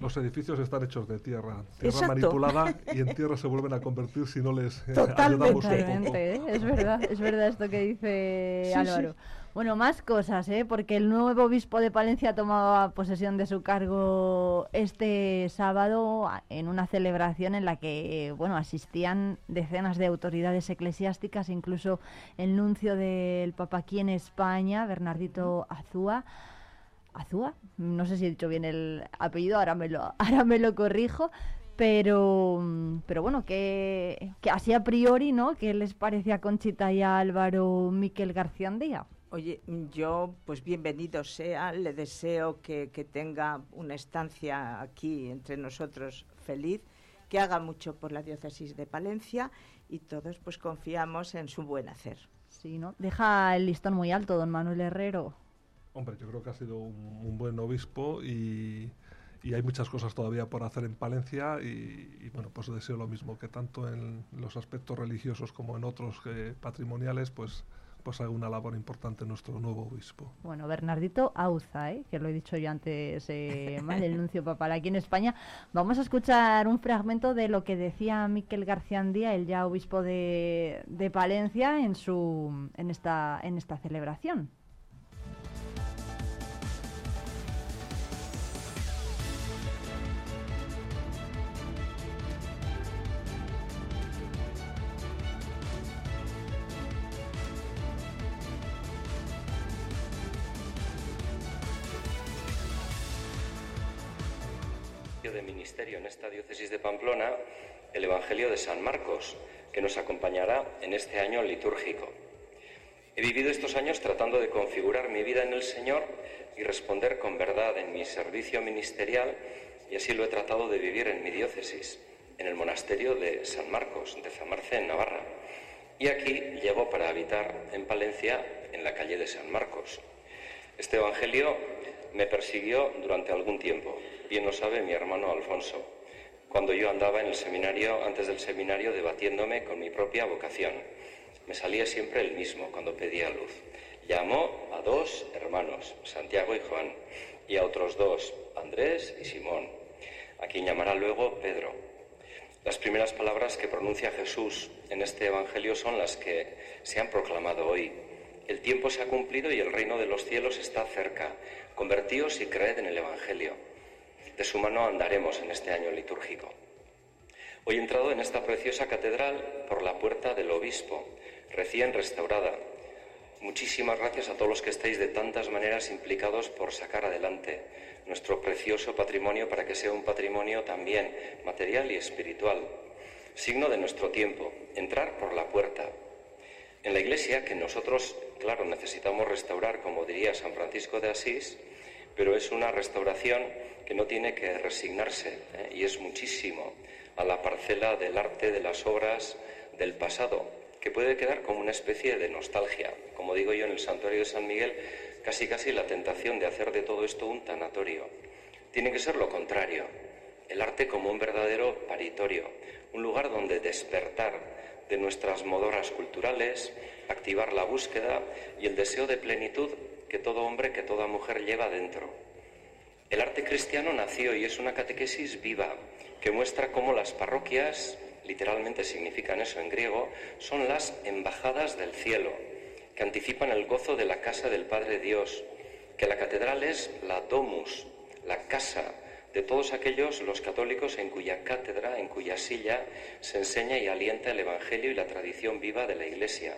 Speaker 10: Los edificios están hechos de tierra, tierra manipulada y en tierra se vuelven a convertir si no les
Speaker 5: eh, ayudamos un poco. ¿eh? Es verdad, es verdad esto que dice Álvaro. Bueno, más cosas, ¿eh? porque el nuevo obispo de Palencia tomaba posesión de su cargo este sábado en una celebración en la que bueno, asistían decenas de autoridades eclesiásticas, incluso el nuncio del Papa aquí en España, Bernardito Azúa. Azúa, no sé si he dicho bien el apellido, ahora me lo, ahora me lo corrijo, pero, pero bueno, que, que así a priori, ¿no? ¿Qué les parece a Conchita y a Álvaro Miquel García Andía?
Speaker 9: Oye, yo, pues bienvenido sea, le deseo que, que, tenga una estancia aquí entre nosotros feliz, que haga mucho por la diócesis de Palencia y todos pues confiamos en su buen hacer.
Speaker 5: Sí, ¿no? Deja el listón muy alto, don Manuel Herrero.
Speaker 10: Hombre, yo creo que ha sido un, buen obispo y, hay muchas cosas todavía por hacer en Palencia y, bueno, pues deseo lo mismo, que tanto en los aspectos religiosos como en otros eh, patrimoniales, pues pues haga una labor importante nuestro nuevo obispo.
Speaker 5: Bueno, Bernardito Auza, ¿eh? que lo he dicho yo antes eh, nuncio papal aquí en España. Vamos a escuchar un fragmento de lo que decía Miquel García Andía, el ya obispo de, de Palencia, en, su, en, esta, en esta celebración.
Speaker 11: El Evangelio de San Marcos, que nos acompañará en este año litúrgico. He vivido estos años tratando de configurar mi vida en el Señor y responder con verdad en mi servicio ministerial, y así lo he tratado de vivir en mi diócesis, en el monasterio de San Marcos, de Zamarce, en Navarra. Y aquí llego para habitar en Palencia, en la calle de San Marcos. Este Evangelio me persiguió durante algún tiempo, bien lo sabe mi hermano Alfonso, cuando yo andaba en el seminario, antes del seminario, debatiéndome con mi propia vocación. Me salía siempre el mismo cuando pedía luz. Llamó a dos hermanos, Santiago y Juan, y a otros dos, Andrés y Simón, a quien llamará luego Pedro. Las primeras palabras que pronuncia Jesús en este Evangelio son las que se han proclamado hoy. El tiempo se ha cumplido y el reino de los cielos está cerca. Convertíos y creed en el Evangelio. De su mano andaremos en este año litúrgico. Hoy entrado en esta preciosa catedral por la puerta del obispo, recién restaurada. Muchísimas gracias a todos los que estáis de tantas maneras implicados por sacar adelante nuestro precioso patrimonio para que sea un patrimonio también material y espiritual. Signo de nuestro tiempo, entrar por la puerta. En la iglesia que nosotros claro, necesitamos restaurar, como diría San Francisco de Asís, pero es una restauración que no tiene que resignarse ¿eh? y es muchísimo a la parcela del arte, de las obras del pasado, que puede quedar como una especie de nostalgia. Como digo yo en el santuario de San Miguel, casi casi la tentación de hacer de todo esto un tanatorio. Tiene que ser lo contrario, el arte como un verdadero paritorio, un lugar donde despertar de nuestras modoras culturales, activar la búsqueda y el deseo de plenitud que todo hombre, que toda mujer lleva dentro. El arte cristiano nació y es una catequesis viva que muestra cómo las parroquias, literalmente significan eso en griego, son las embajadas del cielo, que anticipan el gozo de la casa del Padre Dios, que la catedral es la domus, la casa de todos aquellos los católicos en cuya cátedra, en cuya silla se enseña y alienta el Evangelio y la tradición viva de la Iglesia.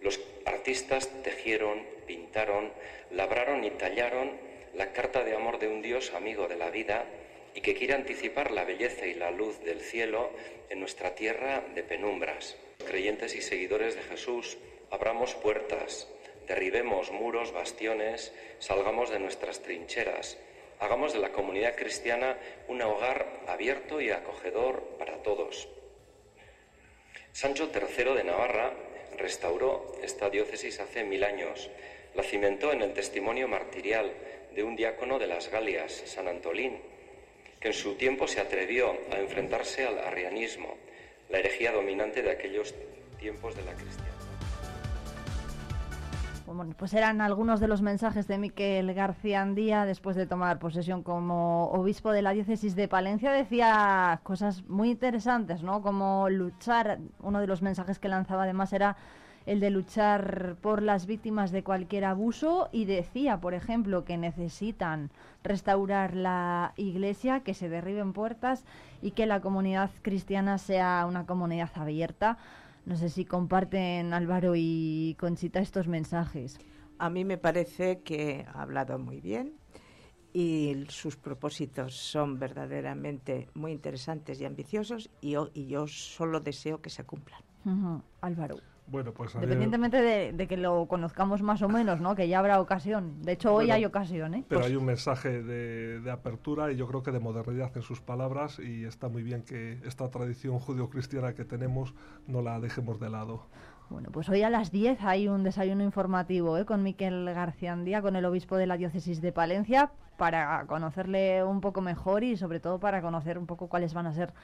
Speaker 11: Los artistas tejieron, pintaron, labraron y tallaron la carta de amor de un Dios amigo de la vida y que quiere anticipar la belleza y la luz del cielo en nuestra tierra de penumbras. Creyentes y seguidores de Jesús, abramos puertas, derribemos muros, bastiones, salgamos de nuestras trincheras, hagamos de la comunidad cristiana un hogar abierto y acogedor para todos. Sancho III de Navarra restauró esta diócesis hace mil años. La cimentó en el testimonio martirial de un diácono de las Galias, San Antolín, que en su tiempo se atrevió a enfrentarse al arrianismo, la herejía dominante de aquellos tiempos de la cristiandad.
Speaker 5: Bueno, pues eran algunos de los mensajes de Miquel García Andía después de tomar posesión como obispo de la diócesis de Palencia. Decía cosas muy interesantes, ¿no? Como luchar, uno de los mensajes que lanzaba además era el de luchar por las víctimas de cualquier abuso y decía, por ejemplo, que necesitan restaurar la iglesia, que se derriben puertas y que la comunidad cristiana sea una comunidad abierta. No sé si comparten Álvaro y Conchita estos mensajes.
Speaker 9: A mí me parece que ha hablado muy bien y sus propósitos son verdaderamente muy interesantes y ambiciosos y yo, y yo solo deseo que se cumplan.
Speaker 5: Álvaro.
Speaker 10: Bueno, pues
Speaker 5: Independientemente de, que lo conozcamos más o menos, ¿no? Que ya habrá ocasión. De hecho, hoy hay ocasión, ¿eh?
Speaker 10: Pero pues hay un mensaje de, apertura y yo creo que de modernidad en sus palabras y está muy bien que esta tradición judio-cristiana que tenemos no la dejemos de lado.
Speaker 5: Bueno, pues hoy a las 10 hay un desayuno informativo ¿eh? con Miquel García Andía, con el obispo de la diócesis de Palencia, para conocerle un poco mejor y sobre todo para conocer un poco cuáles van a ser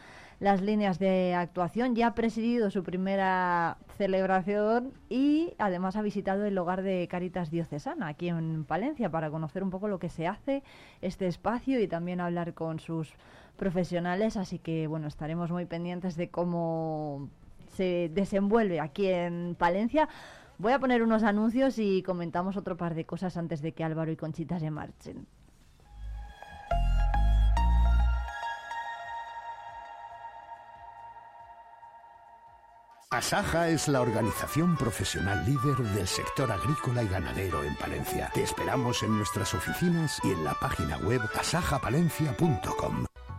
Speaker 5: las líneas de actuación. Ya ha presidido su primera celebración y además ha visitado el hogar de Caritas Diocesana aquí en Palencia para conocer un poco lo que se hace, este espacio y también hablar con sus profesionales. Así que bueno, estaremos muy pendientes de cómo se desenvuelve aquí en Palencia. Voy a poner unos anuncios y comentamos otro par de cosas antes de que Álvaro y Conchita se marchen.
Speaker 12: Asaja es la organización profesional líder del sector agrícola y ganadero en Palencia. Te esperamos en nuestras oficinas y en la página web asajapalencia.com.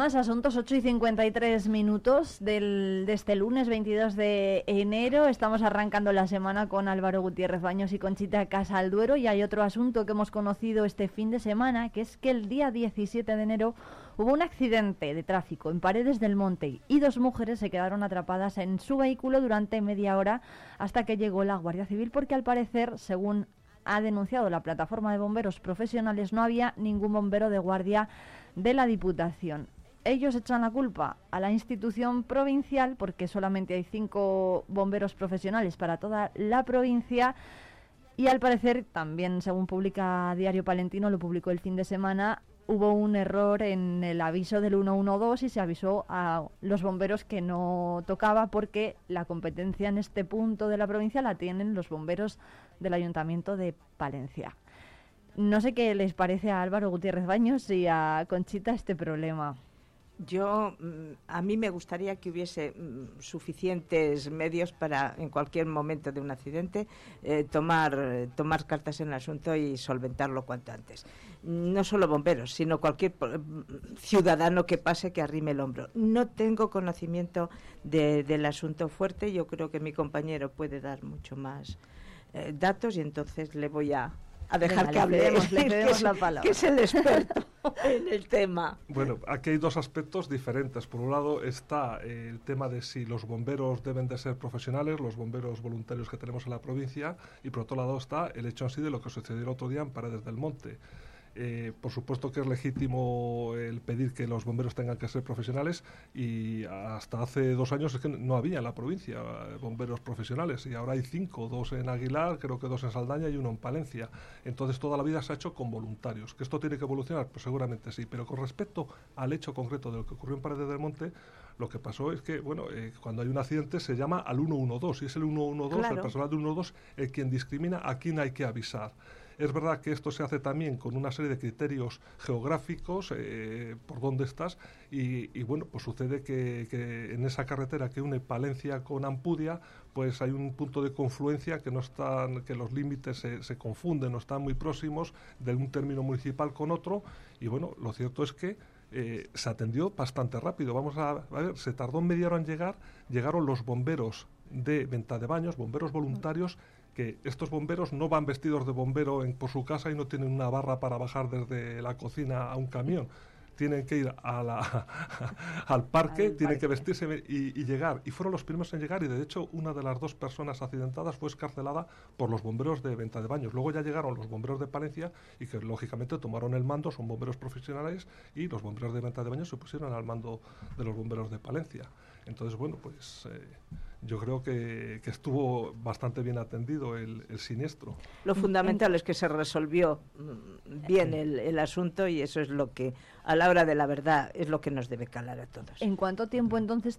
Speaker 5: Más asuntos, 8 y 53 minutos del, de este lunes 22 de enero. Estamos arrancando la semana con Álvaro Gutiérrez Baños y Conchita Casalduero. Y hay otro asunto que hemos conocido este fin de semana, que es que el día 17 de enero hubo un accidente de tráfico en Paredes del Monte y dos mujeres se quedaron atrapadas en su vehículo durante media hora hasta que llegó la Guardia Civil, porque al parecer, según ha denunciado la plataforma de bomberos profesionales, no había ningún bombero de guardia de la Diputación. Ellos echan la culpa a la institución provincial porque solamente hay cinco bomberos profesionales para toda la provincia y al parecer también, según publica Diario Palentino, lo publicó el fin de semana, hubo un error en el aviso del 112 y se avisó a los bomberos que no tocaba porque la competencia en este punto de la provincia la tienen los bomberos del Ayuntamiento de Palencia. No sé qué les parece a Álvaro Gutiérrez Baños y a Conchita este problema.
Speaker 9: Yo, mm, a mí me gustaría que hubiese mm, suficientes medios para, en cualquier momento de un accidente, eh, tomar, tomar cartas en el asunto y solventarlo cuanto antes. No solo bomberos, sino cualquier mm, ciudadano que pase que arrime el hombro. No tengo conocimiento del asunto fuerte. Yo creo que mi compañero puede dar mucho más eh, datos y entonces le voy a, a dejar que hable,
Speaker 5: la palabra.
Speaker 9: que es el experto en el tema.
Speaker 10: Bueno, aquí hay dos aspectos diferentes. Por un lado está el tema de si los bomberos deben de ser profesionales, los bomberos voluntarios que tenemos en la provincia, y por otro lado está el hecho en sí de lo que sucedió el otro día en Paredes del Monte. Eh, por supuesto que es legítimo el pedir que los bomberos tengan que ser profesionales y hasta hace dos años es que no había en la provincia eh, bomberos profesionales y ahora hay cinco, dos en Aguilar, creo que dos en Saldaña y uno en Palencia. Entonces toda la vida se ha hecho con voluntarios. ¿Que esto tiene que evolucionar? Pues seguramente sí, pero con respecto al hecho concreto de lo que ocurrió en Paredes del Monte, lo que pasó es que, bueno, eh, cuando hay un accidente se llama al 112 y es el 112, el personal de 112, el quien discrimina a quién hay que avisar. Es verdad que esto se hace también con una serie de criterios geográficos, eh, por dónde estás, y, bueno, pues sucede que, en esa carretera que une Palencia con Ampudia, pues hay un punto de confluencia que no están, que los límites se, confunden, no están muy próximos de un término municipal con otro, y bueno, lo cierto es que eh, se atendió bastante rápido. Vamos a, a, ver, se tardó media hora en llegar, llegaron los bomberos de venta de baños, bomberos voluntarios, estos bomberos no van vestidos de bombero en, por su casa y no tienen una barra para bajar desde la cocina a un camión. Tienen que ir a la, al parque, tienen que vestirse y, llegar. Y fueron los primeros en llegar y de hecho una de las dos personas accidentadas fue escarcelada por los bomberos de venta de baños. Luego ya llegaron los bomberos de Palencia y que lógicamente tomaron el mando, son bomberos profesionales y los bomberos de venta de baños se pusieron al mando de los bomberos de Palencia. Entonces, bueno, pues... Eh, yo creo que, estuvo bastante bien atendido el, siniestro.
Speaker 9: Lo fundamental es que se resolvió mm, bien el, asunto y eso es lo que, a la hora de la verdad, es lo que nos debe calar a todos.
Speaker 5: ¿En cuánto tiempo entonces,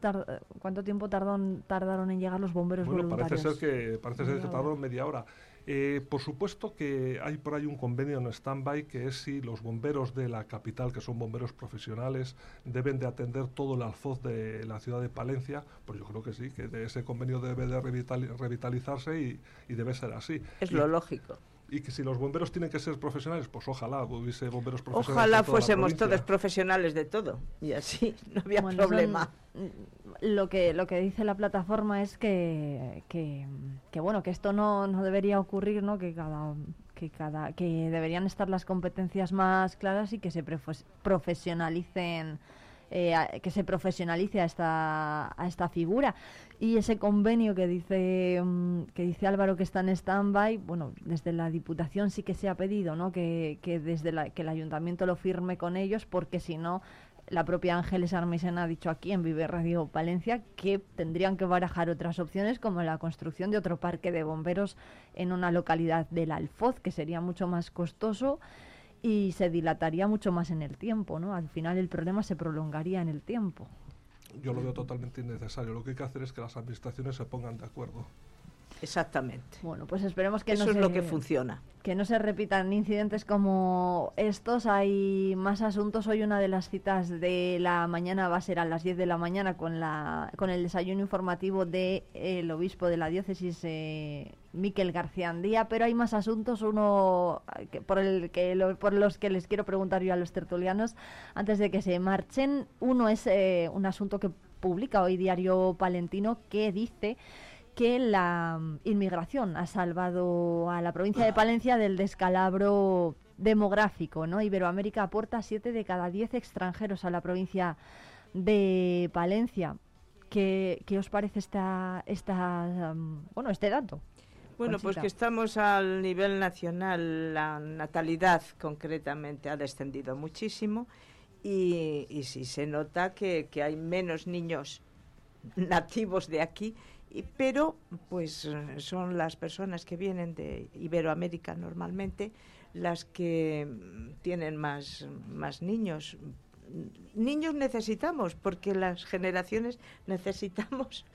Speaker 5: cuánto tiempo tardaron, tardaron en llegar los bomberos bueno,
Speaker 10: Parece ser que, parece ser que tardaron media hora. Eh, por supuesto que hay por ahí un convenio en stand-by que es si los bomberos de la capital, que son bomberos profesionales, deben de atender todo el alfoz de la ciudad de Palencia, pues yo creo que sí, que ese convenio debe de revitalizarse y, debe ser así.
Speaker 9: Es lo lógico
Speaker 10: y que si los bomberos tienen que ser profesionales, pues ojalá hubiese bomberos profesionales.
Speaker 9: Ojalá fuésemos todos profesionales de todo y así no había problema.
Speaker 5: lo que lo que dice la plataforma es que, que, bueno que esto no, no, debería ocurrir, ¿no? Que cada que cada que deberían estar las competencias más claras y que se profesionalicen eh, que se profesionalice a esta, a esta figura. Y ese convenio que dice, mm, que dice Álvaro que está en stand-by, bueno, desde la Diputación sí que se ha pedido ¿no? que, que desde la, que el Ayuntamiento lo firme con ellos, porque si no, la propia Ángeles Armisen ha dicho aquí en Vive Radio Palencia que tendrían que barajar otras opciones como la construcción de otro parque de bomberos en una localidad del Alfoz, que sería mucho más costoso y se dilataría mucho más en el tiempo, ¿no? Al final el problema se prolongaría en el tiempo.
Speaker 10: Yo lo veo totalmente innecesario. Lo que hay que hacer es que las administraciones se pongan de acuerdo.
Speaker 9: Exactamente.
Speaker 5: Bueno, pues esperemos que
Speaker 9: Eso
Speaker 5: no
Speaker 9: es
Speaker 5: se,
Speaker 9: lo que funciona.
Speaker 5: Que no se repitan incidentes como estos. Hay más asuntos. Hoy una de las citas de la mañana va a ser a las 10 de la mañana con, la, con el desayuno informativo del obispo de la diócesis, eh, Miquel García Andía, pero hay más asuntos, uno por, el que por los que les quiero preguntar yo a los tertulianos antes de que se marchen. Uno es eh, un asunto que publica hoy Diario Palentino que dice que la mm, inmigración ha salvado a la provincia de Palencia del descalabro demográfico, ¿no? Iberoamérica aporta 7 de cada 10 extranjeros a la provincia de Palencia. ¿Qué, qué os parece esta, esta, mm, bueno, este dato?
Speaker 9: Bueno, pues que estamos al nivel nacional, la natalidad concretamente ha descendido muchísimo y, y sí se nota que, que hay menos niños nativos de aquí pero pues son las personas que vienen de Iberoamérica normalmente las que tienen más, más niños. Niños necesitamos, porque las generaciones necesitamos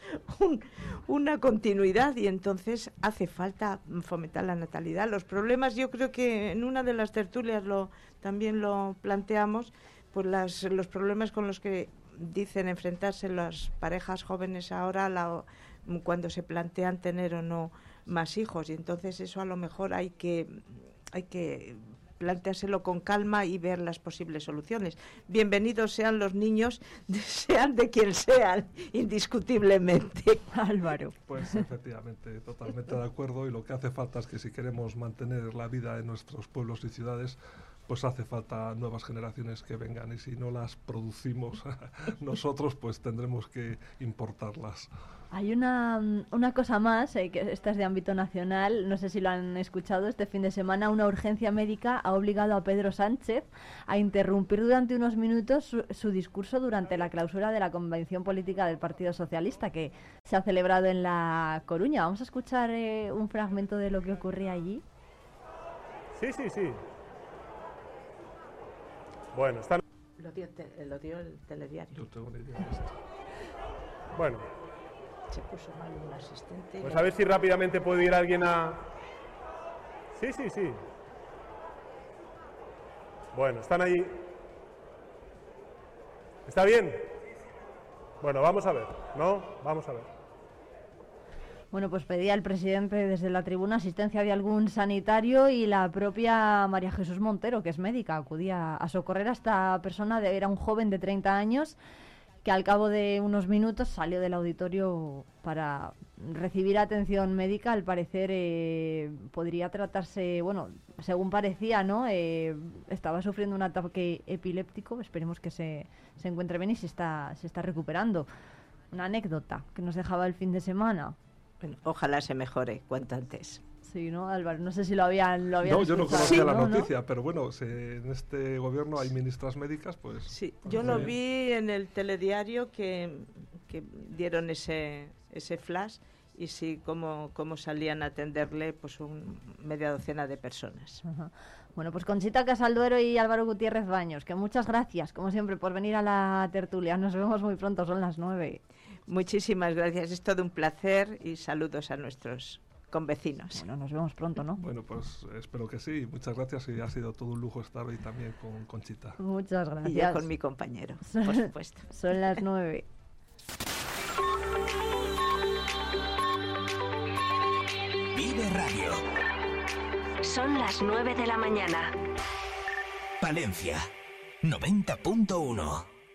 Speaker 9: una continuidad y entonces hace falta fomentar la natalidad. Los problemas, yo creo que en una de las tertulias lo, también lo planteamos, pues los problemas con los que dicen enfrentarse las parejas jóvenes ahora, cuando se plantean tener o no más hijos y entonces eso a lo mejor hay que hay que planteárselo con calma y ver las posibles soluciones. Bienvenidos sean los niños, sean de quien sean, indiscutiblemente.
Speaker 5: Álvaro.
Speaker 10: Pues efectivamente, totalmente de acuerdo y lo que hace falta es que si queremos mantener la vida en nuestros pueblos y ciudades, pues hace falta nuevas generaciones que vengan y si no las producimos nosotros, pues tendremos que importarlas.
Speaker 5: Hay una, una cosa más, eh, que esta es de ámbito nacional, no sé si lo han escuchado, este fin de semana una urgencia médica ha obligado a Pedro Sánchez a interrumpir durante unos minutos su, discurso durante la clausura de la Convención Política del Partido Socialista que se ha celebrado en La Coruña. Vamos a escuchar eh, un fragmento de lo que ocurría allí.
Speaker 13: Sí, sí, sí. Bueno, están...
Speaker 9: Lo dio, lo dio el telediario.
Speaker 13: Bueno,
Speaker 9: se puso mal un asistente.
Speaker 13: Pues a ver si rápidamente puede ir alguien a... Sí, sí, sí. Bueno, están ahí. ¿Está bien? Bueno, vamos a ver, ¿no? Vamos a ver.
Speaker 5: Bueno, pues pedía el presidente desde la tribuna asistencia de algún sanitario y la propia María Jesús Montero, que es médica, acudía a socorrer a esta persona, de, era un joven de 30 años que al cabo de unos minutos salió del auditorio para recibir atención médica. Al parecer eh, podría tratarse, bueno, según parecía, ¿no? Eh, estaba sufriendo un ataque epiléptico. Esperemos que se, se encuentre bien y se está, se está recuperando. Una anécdota que nos dejaba el fin de semana.
Speaker 9: Ojalá se mejore cuanto antes.
Speaker 5: Sí, ¿no, Álvaro? No sé si lo habían, lo habían
Speaker 10: No, yo no conocía la noticia, pero bueno, en este gobierno hay ministras médicas, pues...
Speaker 9: Sí, yo lo vi en el telediario que, que dieron ese, ese flash y sí, cómo, cómo salían a atenderle pues un, media docena de personas.
Speaker 5: Bueno, pues Conchita Casalduero y Álvaro Gutiérrez Baños, que muchas gracias, como siempre, por venir a la tertulia. Nos vemos muy pronto, son las nueve.
Speaker 9: Muchísimas gracias, es todo un placer y saludos a nuestros con vecinos.
Speaker 5: Bueno, nos vemos pronto, ¿no?
Speaker 10: Bueno, pues espero que sí. Muchas gracias y ha sido todo un lujo estar hoy también con Conchita.
Speaker 5: Muchas gracias.
Speaker 9: Y con mi compañero, por supuesto.
Speaker 5: Son las nueve.
Speaker 6: Vive Radio.
Speaker 2: Son las nueve de la mañana.
Speaker 6: Palencia, 90.1.